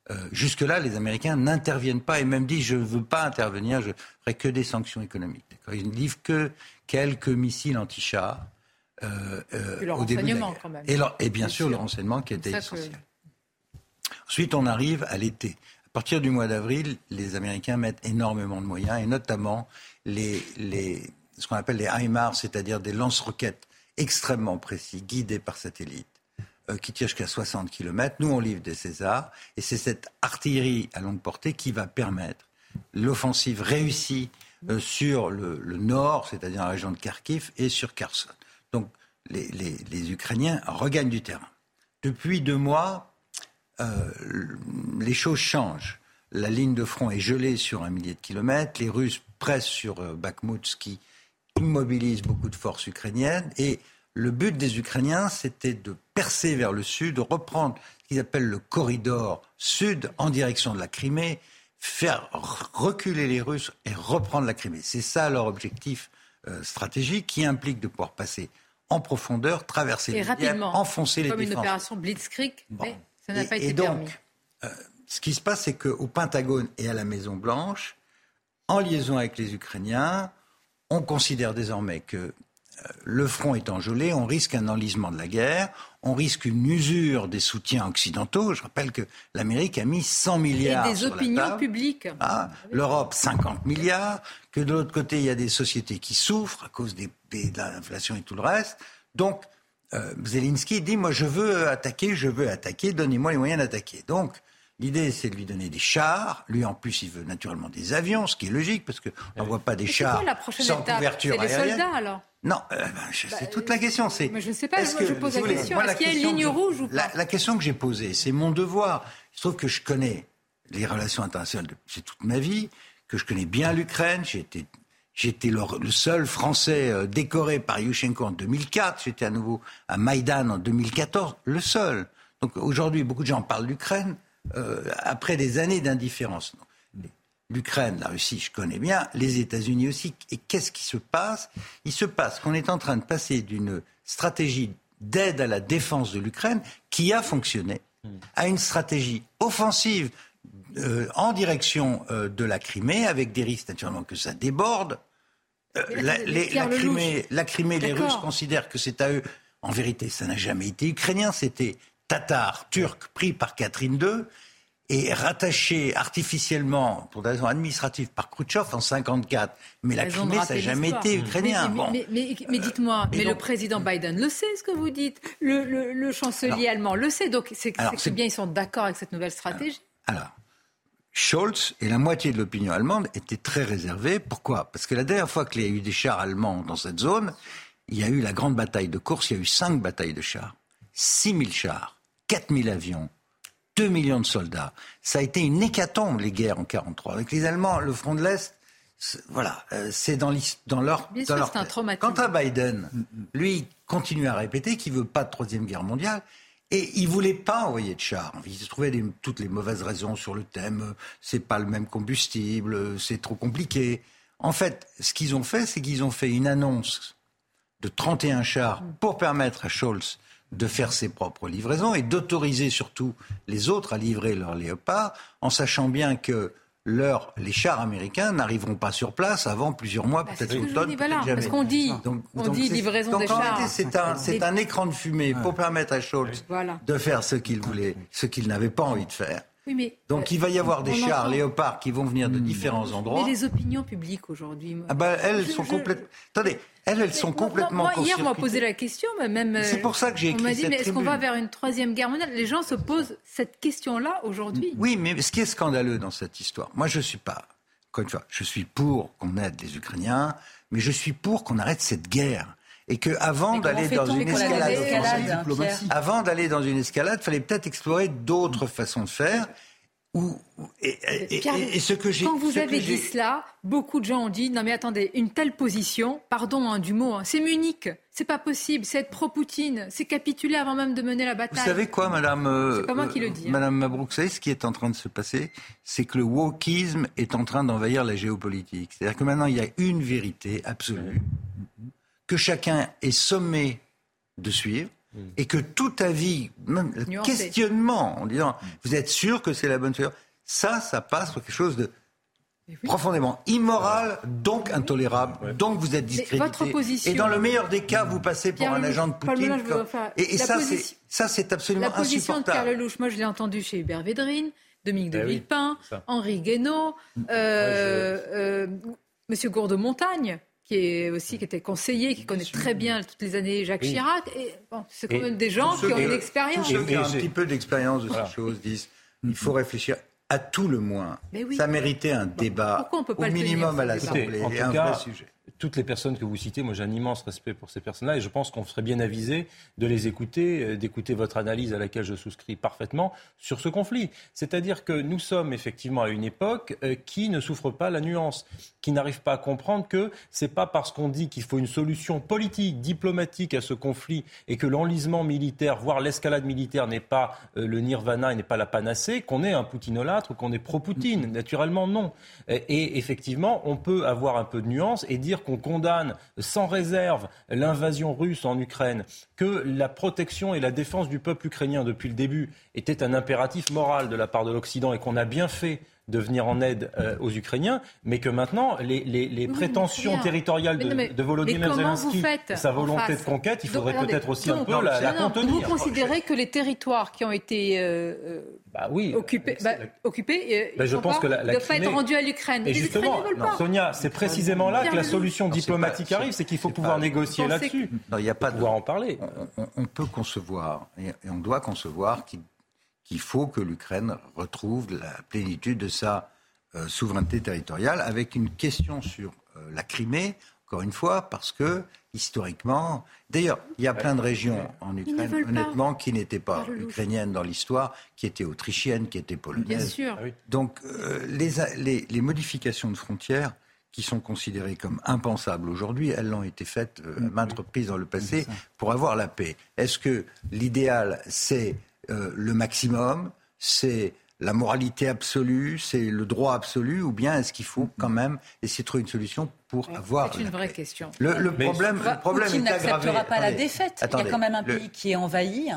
Euh, jusque-là, les Américains n'interviennent pas et même disent je ne veux pas intervenir, je ferai que des sanctions économiques. Ils ne livrent que quelques missiles anti-chars. Euh, euh, au début quand même. Et, bien, sûr, le renseignement qui était essentiel. Ensuite, on arrive à l'été. À partir du mois d'avril, les Américains mettent énormément de moyens, et notamment les, ce qu'on appelle les HIMARS, c'est-à-dire des lance-roquettes extrêmement précis, guidés par satellite, euh, qui tirent jusqu'à 60 km. Nous, on livre des Césars, et c'est cette artillerie à longue portée qui va permettre l'offensive réussie euh, sur le, nord, c'est-à-dire la région de Kharkiv, et sur Kherson. Donc, les, les Ukrainiens regagnent du terrain. Depuis deux mois, les choses changent. La ligne de front est gelée sur un millier de kilomètres. Les Russes pressent sur euh, Bakhmut, ce qui immobilise beaucoup de forces ukrainiennes. Et le but des Ukrainiens, c'était de percer vers le sud, de reprendre ce qu'ils appellent le corridor sud en direction de la Crimée, faire reculer les Russes et reprendre la Crimée. C'est ça leur objectif euh, stratégique qui implique de pouvoir passer en profondeur, traverser et les enfoncer les comme défenses. une opération Blitzkrieg, mais ça n'a pas été et donc, euh, ce qui se passe, c'est qu'au Pentagone et à la Maison Blanche, en liaison avec les Ukrainiens, on considère désormais que euh, le front est enjolé, on risque un enlisement de la guerre, on risque une usure des soutiens occidentaux. Je rappelle que l'Amérique a mis 100 milliards. Et des opinions publiques. Ah, L'Europe, 50 milliards. Que de l'autre côté, il y a des sociétés qui souffrent à cause des, de l'inflation et tout le reste. Donc, euh, Zelensky dit Moi, je veux attaquer, je veux attaquer, donnez-moi les moyens d'attaquer. Donc, L'idée, c'est de lui donner des chars. Lui, en plus, il veut naturellement des avions, ce qui est logique, parce qu'on n'envoie pas des chars la prochaine sans étape couverture C'est les soldats, alors non, euh, ben, c'est bah, toute la question. C'est. Mais je ne sais pas. Moi, je pose la question. Est-ce qu'il y a une ligne rouge ou pas la, question que j'ai posée, c'est mon devoir. Il se trouve que je connais les relations internationales depuis toute ma vie, que je connais bien l'Ukraine. J'ai été, j'étais le, seul Français euh, décoré par Yushchenko en 2004. J'étais à nouveau à Maïdan en 2014, le seul. Donc aujourd'hui, beaucoup de gens parlent d'Ukraine. Euh, après des années d'indifférence. L'Ukraine, la Russie, je connais bien, les États-Unis aussi. Et qu'est-ce qui se passe? Il se passe qu'on est en train de passer d'une stratégie d'aide à la défense de l'Ukraine qui a fonctionné à une stratégie offensive euh, en direction euh, de la Crimée, avec des risques naturellement que ça déborde. la, Crimée, la Crimée les Russes considèrent que c'est à eux. En vérité, ça n'a jamais été ukrainien, c'était tatar turc pris par Catherine II et rattaché artificiellement, pour des raisons administratives, par Khrouchtchev en 1954. Mais la Crimée, ça n'a jamais été ukrainien. Mais, mais, dites-moi, mais le président Biden le sait, ce que vous dites? Le, chancelier allemand le sait. Donc c'est bien, ils sont d'accord avec cette nouvelle stratégie. Alors, Scholz et la moitié de l'opinion allemande étaient très réservés. Pourquoi? Parce que la dernière fois qu'il y a eu des chars allemands dans cette zone, il y a eu la grande bataille de course, il y a eu cinq batailles de chars. 6 000 chars. 4000 avions, 2 millions de soldats. Ça a été une hécatombe, les guerres en 1943. Avec les Allemands, le front de l'Est, voilà, euh, c'est dans, dans, leur. Bien sûr, c'est un traumatisme. Quant à Biden, lui, continue à répéter qu'il ne veut pas de Troisième Guerre mondiale. Et il voulait pas envoyer de chars. Il se trouvait toutes les mauvaises raisons sur le thème. C'est pas le même combustible, c'est trop compliqué. En fait, ce qu'ils ont fait, c'est qu'ils ont fait une annonce de 31 chars pour permettre à Scholz de faire ses propres livraisons et d'autoriser surtout les autres à livrer leurs léopards, en sachant bien que les chars américains n'arriveront pas sur place avant plusieurs mois, bah, peut-être automne, voilà, jamais. Parce qu'on dit, on dit livraison des chars. C'est un, c'est un écran de fumée pour permettre à Scholz de faire ce qu'il voulait, ce qu'il n'avait pas envie de faire. Donc il va y avoir des chars léopards qui vont venir de hmm. différents endroits. Mais les opinions publiques aujourd'hui. Ah bah, elles sont complètement. Attendez, elles, elles sont complètement. Moi, hier, on m'a posé la question, même. C'est pour ça que j'ai écrit. On m'a dit, mais est-ce qu'on va vers une troisième guerre mondiale? Les gens se posent cette question-là aujourd'hui. Oui, mais ce qui est scandaleux dans cette histoire, moi, je suis pas. Encore une fois, je suis pour qu'on aide les Ukrainiens, mais je suis pour qu'on arrête cette guerre et que avant d'aller dans une escalade, avant d'aller dans une escalade, fallait peut-être explorer d'autres façons de faire. Ou, et, ce que j'ai quand vous avez dit cela, beaucoup de gens ont dit non mais attendez une telle position, pardon hein, du mot, hein, c'est Munich, c'est pas possible, c'est être pro-Poutine, c'est capituler avant même de mener la bataille. Vous savez quoi, Madame euh, pas moi qui le dis, hein. Madame Mabrouk, ce qui est en train de se passer, c'est que le wokisme est en train d'envahir la géopolitique. C'est-à-dire que maintenant il y a une vérité absolue que chacun est sommé de suivre mm. et que tout avis, même le questionnement en disant vous êtes sûr que c'est la bonne chose, ça, ça passe pour quelque chose de profondément immoral, donc intolérable, donc vous êtes discrédité. Et dans le meilleur des cas, vous passez pour un agent de Poutine. Et, ça, c'est ça, c'est absolument insupportable. La position de Karl Lelouch, moi je l'ai entendu chez Hubert Védrine, Dominique de eh Villepin, Henri Guénaud, mm. euh, Monsieur Gourde-Montagne. Qui est aussi qui était conseiller, qui connaît très bien toutes les années Jacques Chirac. Et bon, c'est quand même des gens qui ont une expérience. Tous ceux qui ont un petit peu d'expérience de ces choses disent il faut réfléchir à tout le moins. oui. Ça méritait un débat on peut pas au le tenir, minimum à l'Assemblée et un cas, vrai sujet. Toutes les personnes que vous citez, moi j'ai un immense respect pour ces personnes-là et je pense qu'on serait bien avisé de les écouter, euh, d'écouter votre analyse à laquelle je souscris parfaitement sur ce conflit. C'est-à-dire que nous sommes effectivement à une époque euh, qui ne souffre pas la nuance, qui n'arrive pas à comprendre que c'est pas parce qu'on dit qu'il faut une solution politique, diplomatique à ce conflit et que l'enlisement militaire, voire l'escalade militaire n'est pas euh, le nirvana et n'est pas la panacée, qu'on est un poutinolâtre ou qu'on est pro-Poutine. Naturellement, non. Et effectivement, on peut avoir un peu de nuance et dire qu'on condamne sans réserve l'invasion russe en Ukraine, que la protection et la défense du peuple ukrainien depuis le début était un impératif moral de la part de l'Occident et qu'on a bien fait de venir en aide euh, aux Ukrainiens, mais que maintenant, les, les- les Oui, prétentions territoriales Mais de, non, mais- de Volodymyr Zelensky, sa volonté de conquête, il faudrait peut-être aussi un peu la, la non, contenir. Vous considérez que les territoires qui ont été euh, euh, Bah oui, occupés, bah, occupés ils je pense pas- que la, la ne doivent pas être rendus à l'Ukraine. Et justement. Sonia, c'est précisément là que la solution diplomatique arrive, c'est qu'il faut pouvoir négocier là-dessus. Non, il n'y a pas de. pouvoir en parler. On, peut concevoir, et, et on doit concevoir qu'il qu'il faut que l'Ukraine retrouve la plénitude de sa euh, souveraineté territoriale, avec une question sur euh, la Crimée, encore une fois, parce que historiquement, d'ailleurs, il y a plein de régions en ne Ukraine, honnêtement, qui n'étaient pas ukrainiennes dans l'histoire, qui étaient autrichiennes, qui étaient polonaises. Bien sûr. Donc, euh, les, les, les modifications de frontières qui sont considérées comme impensables aujourd'hui, elles ont été faites euh, à maintes reprises dans le passé pour avoir la paix. Est-ce que l'idéal, c'est euh, le maximum, c'est la moralité absolue, c'est le droit absolu, ou bien est-ce qu'il faut quand même essayer de trouver une solution pour avoir C'est une la vraie paix question. Le, le problème, le problème est aggravé. n'acceptera pas la Attendez, défaite. Il y a quand même un le- pays qui est envahi.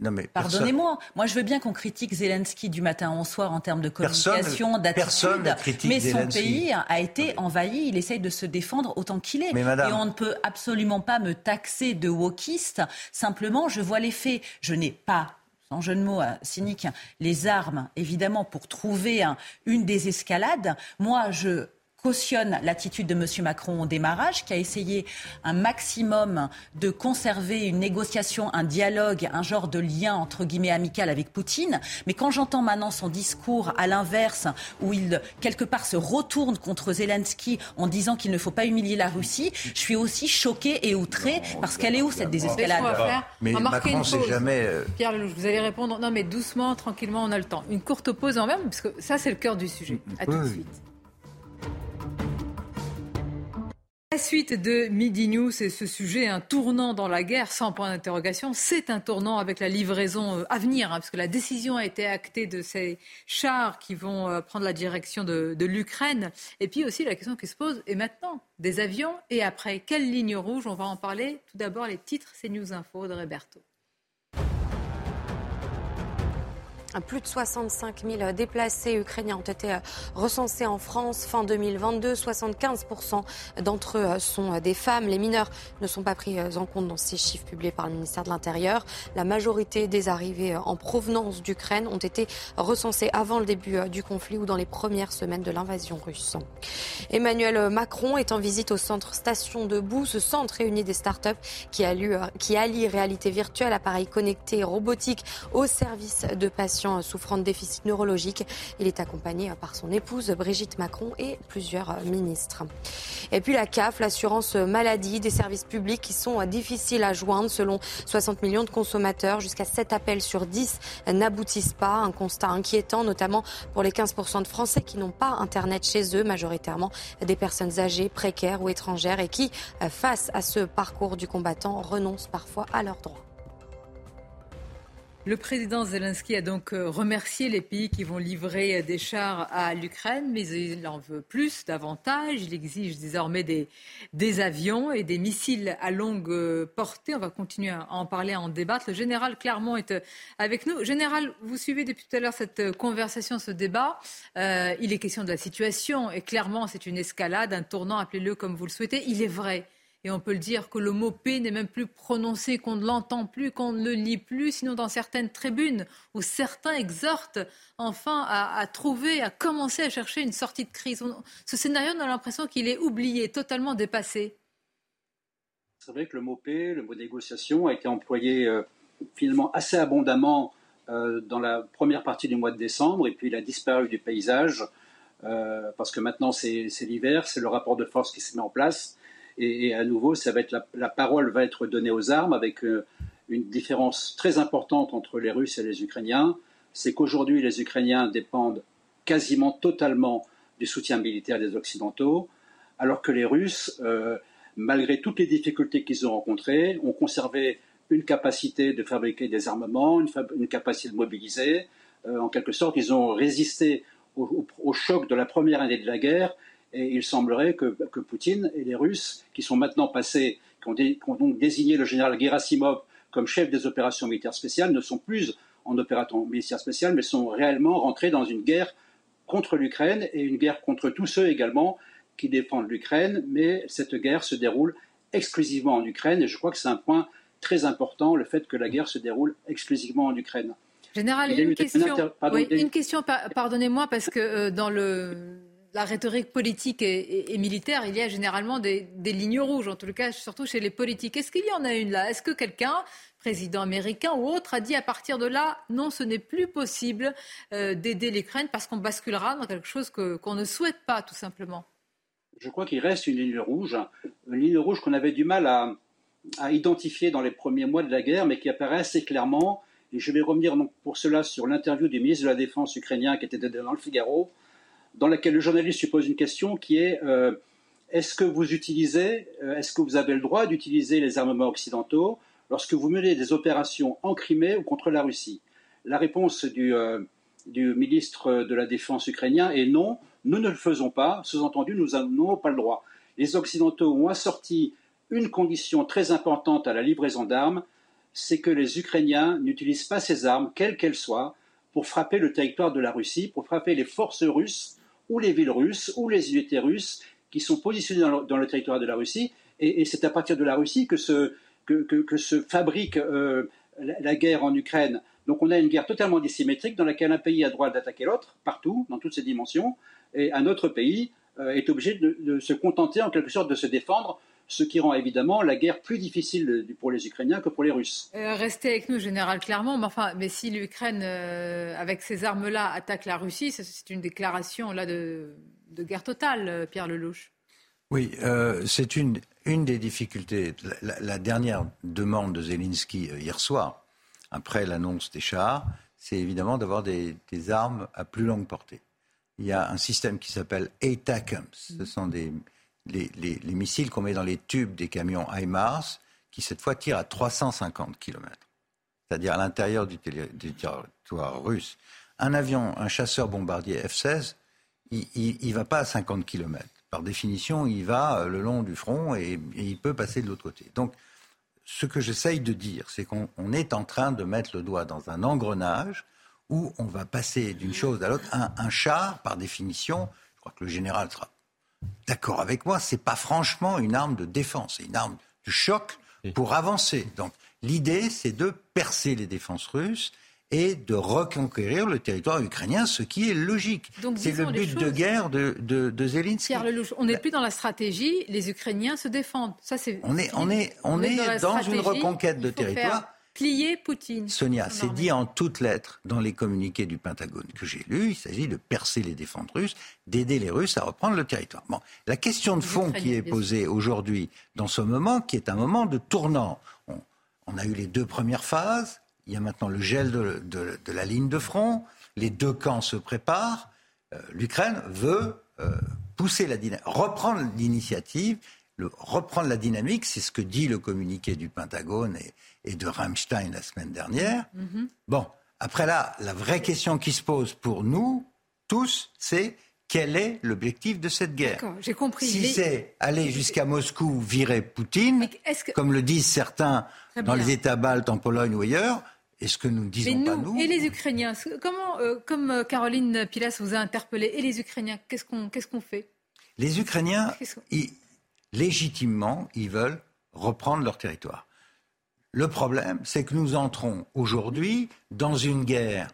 Non, mais personne- Pardonnez-moi, moi je veux bien qu'on critique Zelensky du matin au soir en termes de communication, personne d'attitude, mais son Zelensky. pays a été envahi, il essaye de se défendre autant qu'il est. Mais madame- Et on ne peut absolument pas me taxer de wokiste, simplement je vois les faits. Je n'ai pas sans jeu de mots euh, cynique, les armes, évidemment, pour trouver un- une désescalade. Moi, je cautionne l'attitude de M. Macron au démarrage, qui a essayé un maximum de conserver une négociation, un dialogue, un genre de lien entre guillemets amical avec Poutine. Mais quand j'entends maintenant son discours à l'inverse, où il quelque part se retourne contre Zelensky en disant qu'il ne faut pas humilier la Russie, je suis aussi choquée et outrée parce qu'elle est où cette désescalade Mais marquer Macron, c'est jamais. euh, Pierre Lelouch, vous allez répondre. Non, mais doucement, tranquillement, on a le temps. Une courte pause en même, parce que ça, c'est le cœur du sujet. À tout de suite. La suite de Midi News, c'est ce sujet, un tournant dans la guerre, sans point d'interrogation. C'est un tournant avec la livraison euh, à venir, hein, parce que la décision a été actée de ces chars qui vont euh, prendre la direction de, l'Ukraine. Et puis aussi la question qui se pose, et maintenant, des avions, et après, quelle ligne rouge? On va en parler. Tout d'abord, les titres, c'est News Info de Roberto. Plus de 65 000 déplacés ukrainiens ont été recensés en France fin 2022. 75% d'entre eux sont des femmes. Les mineurs ne sont pas pris en compte dans ces chiffres publiés par le ministère de l'Intérieur. La majorité des arrivées en provenance d'Ukraine ont été recensées avant le début du conflit ou dans les premières semaines de l'invasion russe. Emmanuel Macron est en visite au centre Station Debout. Ce centre réunit des startups qui allient, réalité virtuelle, appareils connectés, robotique au service de patients souffrant de déficit neurologique. Il est accompagné par son épouse Brigitte Macron et plusieurs ministres. Et puis la CAF, l'assurance maladie, des services publics qui sont difficiles à joindre selon 60 millions de consommateurs. Jusqu'à 7 appels sur 10 n'aboutissent pas. Un constat inquiétant, notamment pour les 15% de Français qui n'ont pas Internet chez eux, majoritairement des personnes âgées, précaires ou étrangères et qui, face à ce parcours du combattant, renoncent parfois à leurs droits. Le président Zelensky a donc euh, remercié les pays qui vont livrer des chars à l'Ukraine, mais il en veut plus, davantage. Il exige désormais des, avions et des missiles à longue euh, portée. On va continuer à en parler, à en débattre. Le général Clermont est euh, avec nous. Général, vous suivez depuis tout à l'heure cette conversation, ce débat. Euh, il est question de la situation et clairement, c'est une escalade, un tournant, appelez-le comme vous le souhaitez. Il est vrai et on peut le dire que le mot paix n'est même plus prononcé, qu'on ne l'entend plus, qu'on ne le lit plus, sinon dans certaines tribunes où certains exhortent enfin à, trouver, à commencer à chercher une sortie de crise. ce scénario, on a l'impression qu'il est oublié, totalement dépassé. C'est vrai que le mot paix, le mot négociation a été employé euh, finalement assez abondamment euh, dans la première partie du mois de décembre et puis il a disparu du paysage euh, parce que maintenant c'est l'hiver, c'est le rapport de force qui se met en place et, à nouveau, la, parole va être donnée aux armes avec euh, une différence très importante entre les Russes et les Ukrainiens. C'est qu'aujourd'hui, les Ukrainiens dépendent quasiment totalement du soutien militaire des Occidentaux, alors que les Russes, euh, malgré toutes les difficultés qu'ils ont rencontrées, ont conservé une capacité de fabriquer des armements, une, capacité de mobiliser. Euh, en quelque sorte, ils ont résisté au, choc de la première année de la guerre et il semblerait que, Poutine et les Russes, qui sont maintenant passés, qui ont, donc désigné le général Gerasimov comme chef des opérations militaires spéciales, ne sont plus en opération militaire spéciale, mais sont réellement rentrés dans une guerre contre l'Ukraine et une guerre contre tous ceux également qui défendent l'Ukraine. Mais cette guerre se déroule exclusivement en Ukraine et je crois que c'est un point très important, le fait que la guerre se déroule exclusivement en Ukraine. Général, une, question, une question, pardonnez-moi, parce que euh, dans le la rhétorique politique et, militaire, il y a généralement des, lignes rouges, en tout cas, surtout chez les politiques. Est-ce qu'il y en a une là? Est-ce que quelqu'un, président américain ou autre, a dit à partir de là, non, ce n'est plus possible euh, d'aider l'Ukraine parce qu'on basculera dans quelque chose qu'on ne souhaite pas, tout simplement? Je crois qu'il reste une ligne rouge, une ligne rouge qu'on avait du mal à, identifier dans les premiers mois de la guerre, mais qui apparaît assez clairement. Et je vais revenir donc pour cela sur l'interview du ministre de la Défense ukrainien qui était dans le Figaro, dans laquelle le journaliste suppose pose une question qui est euh, est-ce que vous utilisez, euh, est-ce que vous avez le droit d'utiliser les armements occidentaux lorsque vous menez des opérations en Crimée ou contre la Russie? La réponse du, euh, du, ministre de la Défense ukrainien est non, nous ne le faisons pas. Sous-entendu, nous n'avons pas le droit. Les Occidentaux ont assorti une condition très importante à la livraison d'armes, c'est que les Ukrainiens n'utilisent pas ces armes, quelles qu'elles soient, pour frapper le territoire de la Russie, pour frapper les forces russes ou les villes russes ou les unités russes qui sont positionnées dans le, territoire de la Russie. Et, c'est à partir de la Russie que se, que, se fabrique euh, la, guerre en Ukraine. Donc on a une guerre totalement dissymétrique dans laquelle un pays a droit d'attaquer l'autre, partout, dans toutes ses dimensions, et un autre pays euh, est obligé de, se contenter en quelque sorte de se défendre ce qui rend évidemment la guerre plus difficile pour les Ukrainiens que pour les Russes. Euh, restez avec nous, Général Clermont. Mais, enfin, mais si l'Ukraine, euh, avec ces armes-là, attaque la Russie, c'est une déclaration là, de, guerre totale, euh, Pierre Lelouch. Oui, c'est une, une des difficultés. La, dernière demande de Zelensky hier soir, après l'annonce des chars, c'est évidemment d'avoir des, des, armes à plus longue portée. Il y a un système qui s'appelle ATACMS. Ce sont des les, missiles qu'on met dans les tubes des camions HIMARS, qui cette fois tirent à 350 km, c'est-à-dire à, l'intérieur du, territoire russe. Un avion, un chasseur bombardier F-16, il ne va pas à 50 km. Par définition, il va euh, le long du front et, il peut passer de l'autre côté. Donc, ce que j'essaye de dire, c'est qu'on est en train de mettre le doigt dans un engrenage où on va passer d'une chose à l'autre. Un, un, char, par définition, je crois que le général sera d'accord avec moi, c'est pas franchement une arme de défense, c'est une arme de choc pour avancer. Donc l'idée, c'est de percer les défenses russes et de reconquérir le territoire ukrainien, ce qui est logique. C'est le but de guerre de, de, Zelensky. Pierre Lelouch, on n'est plus dans la stratégie, les Ukrainiens se défendent. Ça, c'est, on est, on est, on, est, dans, une reconquête de territoire. Poutine. Sonia, c'est dit en toutes lettres dans les communiqués du Pentagone que j'ai lus. Il s'agit de percer les défenses russes, d'aider les Russes à reprendre le territoire. Bon, la question de fond qui est posée aujourd'hui, dans ce moment, qui est un moment de tournant. On, a eu les deux premières phases. Il y a maintenant le gel de, la ligne de front. Les deux camps se préparent. Euh, L'Ukraine veut euh, pousser la reprendre l'initiative reprendre la dynamique, c'est ce que dit le communiqué du Pentagone et, de Rammstein la semaine dernière. Mm-hmm. Bon, après là, la vraie question qui se pose pour nous tous, c'est quel est l'objectif de cette guerre? J'ai compris. Si c'est aller jusqu'à Moscou, virer Poutine, comme le disent certains dans les États baltes, en Pologne ou ailleurs, est-ce que nous ne disons pas nous Et les Ukrainiens, comment, euh, comme euh, Caroline Pilas vous a interpellé, et les Ukrainiens, qu'est-ce qu'on qu'est-ce qu'on fait? Les Ukrainiens, légitimement, ils veulent reprendre leur territoire. Le problème, c'est que nous entrons aujourd'hui dans une guerre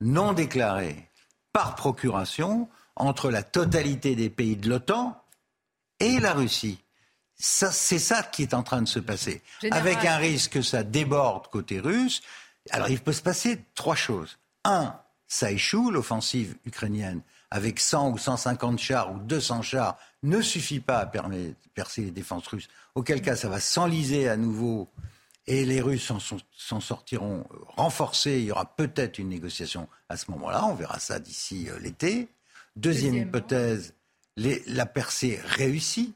non déclarée par procuration entre la totalité des pays de l'OTAN et la Russie. C'est ça qui est en train de se passer. Avec un risque que ça déborde côté russe. Alors il peut se passer trois choses. Un, ça échoue, l'offensive ukrainienne avec 100 ou 150 chars ou 200 chars ne suffit pas à percer les défenses russes. Auquel cas, ça va s'enliser à nouveau et les Russes s'en sortiront renforcés. Il y aura peut-être une négociation à ce moment-là. On verra ça d'ici euh, l'été. Deuxième hypothèse, la percée réussit.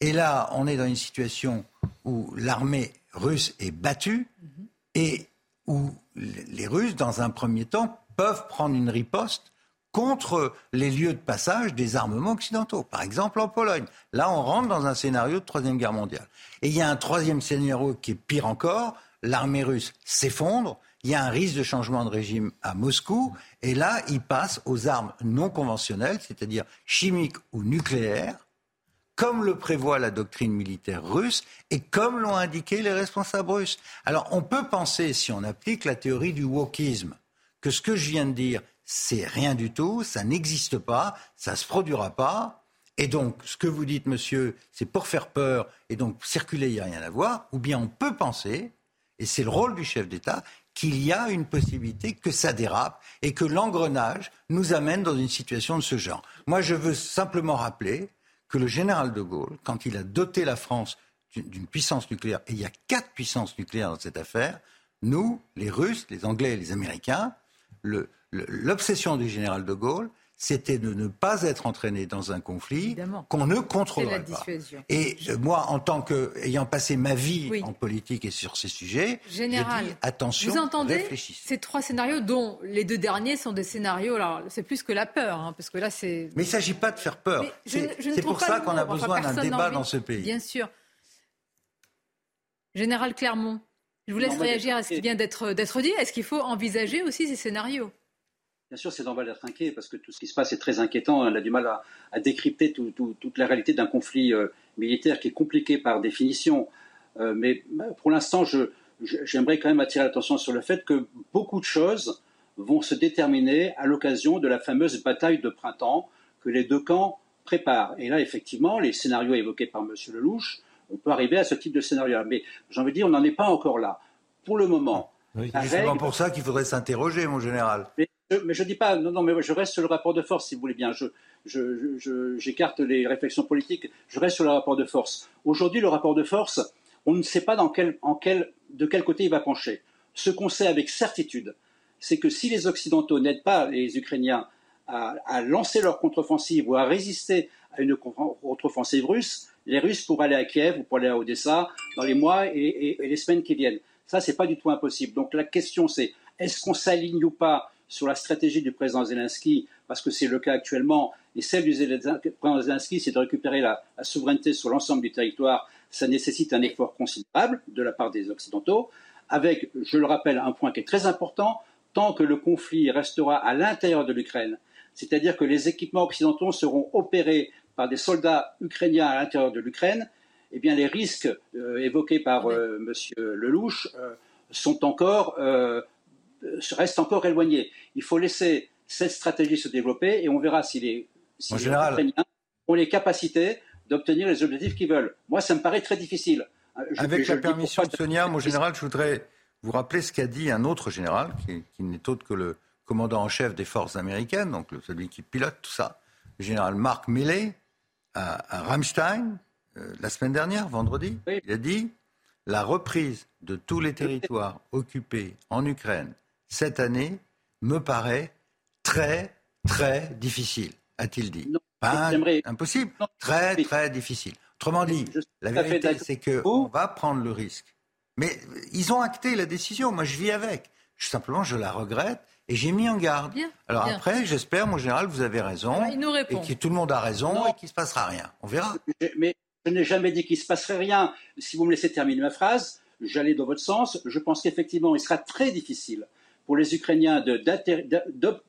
Et là, on est dans une situation où l'armée russe est battue mhm. et où les Russes, dans un premier temps, peuvent prendre une riposte contre les lieux de passage des armements occidentaux. Par exemple, en Pologne. Là, on rentre dans un scénario de Troisième Guerre mondiale. Et il y a un troisième scénario qui est pire encore. L'armée russe s'effondre. Il y a un risque de changement de régime à Moscou. Et là, il passe aux armes non conventionnelles, c'est-à-dire chimiques ou nucléaires, comme le prévoit la doctrine militaire russe et comme l'ont indiqué les responsables russes. Alors, on peut penser, si on applique la théorie du wokisme, que ce que je viens de dire, c'est rien du tout, ça n'existe pas, ça ne se produira pas. Et donc, ce que vous dites, monsieur, c'est pour faire peur, et donc circuler, il n'y a rien à voir. Ou bien on peut penser, et c'est le rôle du chef d'État, qu'il y a une possibilité que ça dérape et que l'engrenage nous amène dans une situation de ce genre. Moi, je veux simplement rappeler que le général de Gaulle, quand il a doté la France d'une puissance nucléaire, et il y a quatre puissances nucléaires dans cette affaire, nous, les Russes, les Anglais et les Américains, le, l'obsession du général de Gaulle, c'était de ne pas être entraîné dans un conflit qu'on ne contrôlerait pas. Et moi, en tant que ayant passé ma vie en politique et sur ces sujets, général, attention, vous entendez ces trois scénarios dont les deux derniers sont des scénarios. Alors, c'est plus que la peur, hein, parce que là, c'est. Mais il ne s'agit pas de faire peur. C'est pour ça qu'on a besoin d'un débat dans ce pays. Bien sûr. Général Clermont, je vous laisse réagir à ce qui vient d'être dit. Est-ce qu'il faut envisager aussi ces scénarios? Bien sûr, c'est normal d'être inquiet parce que tout ce qui se passe est très inquiétant. On a du mal à, décrypter toute la réalité d'un conflit euh, militaire qui est compliqué par définition. Euh, mais bah, pour l'instant, j'aimerais quand même attirer l'attention sur le fait que beaucoup de choses vont se déterminer à l'occasion de la fameuse bataille de printemps que les deux camps préparent. Et là, effectivement, les scénarios évoqués par M. Lelouch, on peut arriver à ce type de scénario. Mais j'ai envie de dire, on n'en est pas encore là. Pour le moment. c'est justement pour ça qu'il faudrait s'interroger, mon général mais je dis pas, non, non, mais je reste sur le rapport de force, si vous voulez bien. Je, j'écarte les réflexions politiques. Je reste sur le rapport de force. Aujourd'hui, le rapport de force, on ne sait pas dans quel, de quel côté il va pencher. Ce qu'on sait avec certitude, c'est que si les Occidentaux n'aident pas les Ukrainiens à, lancer leur contre-offensive ou à résister à une contre-offensive russe, les Russes pourraient aller à Kiev ou pourraient aller à Odessa dans les mois et, et les semaines qui viennent. Ça, c'est pas du tout impossible. Donc la question, c'est est-ce qu'on s'aligne ou pas sur la stratégie du président Zelensky, parce que c'est le cas actuellement, et celle du président Zelensky, c'est de récupérer la, souveraineté sur l'ensemble du territoire. Ça nécessite un effort considérable de la part des Occidentaux, avec, je le rappelle, un point qui est très important, tant que le conflit restera à l'intérieur de l'Ukraine, c'est-à-dire que les équipements occidentaux seront opérés par des soldats ukrainiens à l'intérieur de l'Ukraine, eh bien les risques euh, évoqués par euh, M. Lelouch euh, sont encore reste encore éloigné. Il faut laisser cette stratégie se développer et on verra si les, si Ukrainiens ont les capacités d'obtenir les objectifs qu'ils veulent. Moi, ça me paraît très difficile. Euh, Avec la permission de Sonia, mon général, je voudrais vous rappeler ce qu'a dit un autre général, qui, n'est autre que le commandant en chef des forces américaines, donc celui qui pilote tout ça, le général Mark Milley, à, Ramstein, euh, la semaine dernière, vendredi. Il a dit la reprise de tous les territoires occupés en Ukraine cette année me paraît très, très difficile, a-t-il dit. Pas impossible, très, très difficile. Autrement dit, la vérité, c'est qu'on va prendre le risque. Mais ils ont acté la décision. Moi, je vis avec. simplement, je la regrette et j'ai mis en garde. Alors après, j'espère, mon général, vous avez raison. il nous et que tout le monde a raison et qu'il ne se passera rien. On verra. Mais je n'ai jamais dit qu'il ne se passerait rien. Si vous me laissez terminer ma phrase, j'allais dans votre sens. Je pense qu'effectivement, il sera très difficile pour les Ukrainiens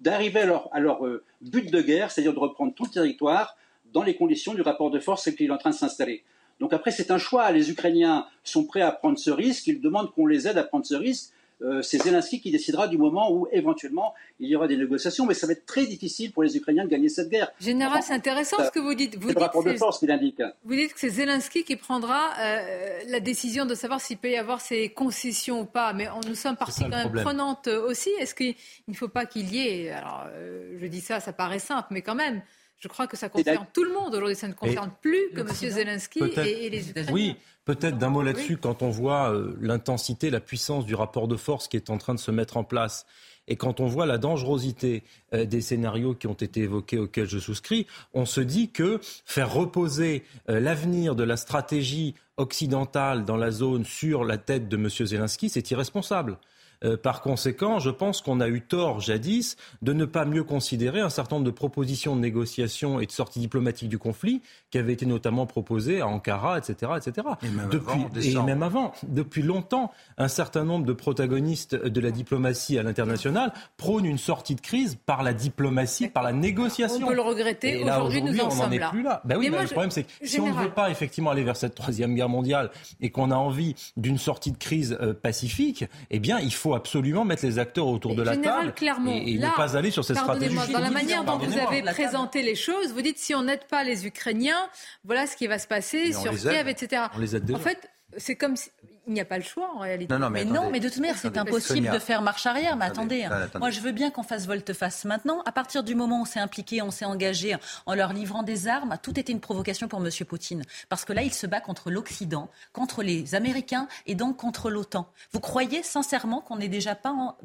d'arriver à leur, euh, but de guerre, c'est-à-dire de reprendre tout le territoire dans les conditions du rapport de force qui est en train de s'installer. Donc après, c'est un choix. Les Ukrainiens sont prêts à prendre ce risque. Ils demandent qu'on les aide à prendre ce risque. Euh, c'est Zelensky qui décidera du moment où éventuellement il y aura des négociations, mais ça va être très difficile pour les Ukrainiens de gagner cette guerre. Général, c'est intéressant ce que vous dites. Vous dites rapport de force qui l'indique. Vous dites que c'est Zelensky qui prendra euh, la décision de savoir s'il peut y avoir ces concessions ou pas, mais nous sommes partie quand même prenante aussi. Est-ce qu'il ne faut pas qu'il y ait, alors euh, je dis ça, ça paraît simple, mais quand même, je crois que ça concerne tout le monde aujourd'hui. Ça ne concerne plus que M. Zelensky et, les Ukrainiens. Oui, peut-être d'un mot là-dessus, quand on voit euh, l'intensité, la puissance du rapport de force qui est en train de se mettre en place. Et quand on voit la dangerosité euh, des scénarios qui ont été évoqués, auxquels je souscris, on se dit que faire reposer euh, l'avenir de la stratégie occidentale dans la zone sur la tête de M. Zelensky, c'est irresponsable. Euh, par conséquent, je pense qu'on a eu tort jadis de ne pas mieux considérer un certain nombre de propositions de négociation et de sortie diplomatique du conflit qui avaient été notamment proposées à Ankara, etc. etc. Et même, depuis, avant, et même avant. Depuis longtemps, un certain nombre de protagonistes de la diplomatie à l'international prônent une sortie de crise par la diplomatie, par la négociation. On peut le regretter. Aujourd'hui, nous en sommes là. Plus là. Ben oui, ben le problème, c'est que si on ne veut pas effectivement aller vers cette troisième guerre mondiale et qu'on a envie d'une sortie de crise euh, pacifique, eh bien, il faut absolument mettre les acteurs autour de la table et, ne pas aller sur cette stratégie. Dans la manière dont vous avez présenté les choses, vous dites si on n'aide pas les Ukrainiens, voilà ce qui va se passer sur Kiev, etc. On les aide déjà. En fait, c'est comme si il n'y a pas le choix en réalité. Non, non, mais, non, mais de toute manière, c'est impossible de faire marche arrière. Mais attendez, hein. moi je veux bien qu'on fasse volte-face maintenant. À partir du moment où on s'est impliqué, on s'est engagé en leur livrant des armes, tout était une provocation pour M. Poutine. Parce que là, il se bat contre l'Occident, contre les Américains et donc contre l'OTAN. Vous croyez sincèrement qu'on n'est déjà pas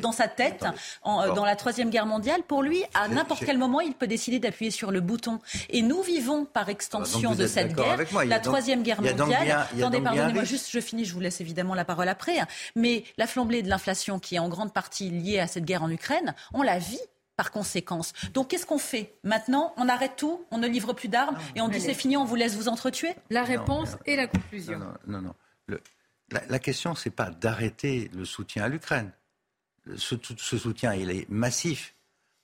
dans sa tête dans la Troisième Guerre mondiale? Pour lui, à n'importe quel moment, il peut décider d'appuyer sur le bouton. Et nous vivons par extension de cette guerre la Troisième Guerre mondiale. Attendez, pardonnez-moi juste, je finis, je vous laisse évidemment la parole après. Hein. Mais la flambée de l'inflation, qui est en grande partie liée à cette guerre en Ukraine, on la vit par conséquence. Donc qu'est-ce qu'on fait Maintenant, on arrête tout, on ne livre plus d'armes et on dit c'est fini, on vous laisse vous entretuer? La réponse et la conclusion. Non, non, non. la, question, c'est pas d'arrêter le soutien à l'Ukraine. Ce, ce, soutien, il est massif.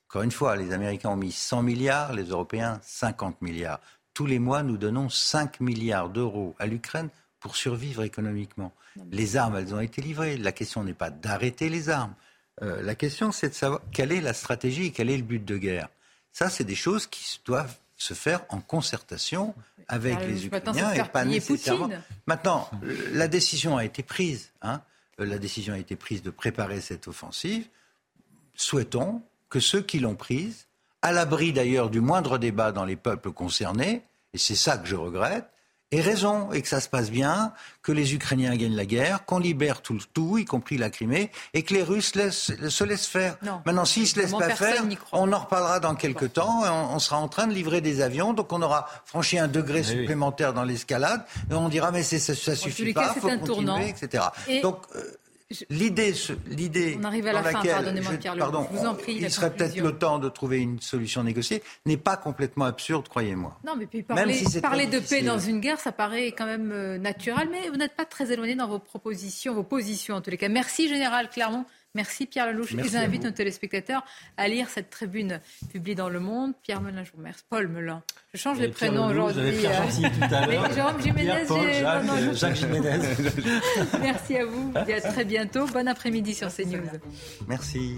Encore une fois, les Américains ont mis 100 milliards, les Européens 50 milliards. Tous les mois, nous donnons 5 milliards d'euros à l'Ukraine pour survivre économiquement. Les armes, elles ont été livrées. La question n'est pas d'arrêter les armes. Euh, la question, c'est de savoir quelle est la stratégie et quel est le but de guerre. Ça, c'est des choses qui doivent se faire en concertation avec les Ukrainiens et pas nécessairement. Maintenant, la décision a été prise. Hein. La décision a été prise de préparer cette offensive. Souhaitons que ceux qui l'ont prise, à l'abri d'ailleurs du moindre débat dans les peuples concernés, et c'est ça que je regrette, et raison et que ça se passe bien, que les Ukrainiens gagnent la guerre, qu'on libère tout, tout, y compris la Crimée, et que les Russes se laissent faire. Maintenant, s'ils se laissent pas faire, on en reparlera dans quelques temps. Et on, sera en train de livrer des avions, donc on aura franchi un degré supplémentaire dans l'escalade, et on dira mais ça, ça suffit pas, il faut continuer, etc. Donc euh, L'idée, l'idée à la fin, pardonnez-moi Pierre pardon, je vous en prie, il serait peut-être le temps de trouver une solution négociée, n'est pas complètement absurde, croyez-moi. Non, mais puis parler, parler de paix dans une guerre, ça paraît quand même euh, naturel, mais vous n'êtes pas très éloigné dans vos propositions, vos positions en tous les cas. Merci Général Clermont. Merci Pierre Lelouch. et j'invite nos téléspectateurs à lire cette tribune publiée dans Le Monde. Pierre Melun, je vous remercie. Paul Melun. Je change les prénoms aujourd'hui. Euh... Jérôme Jiménez, Paul, Jacques, Jiménez. [laughs] Merci à vous. Et à très bientôt. Bon après-midi sur CNews. Merci.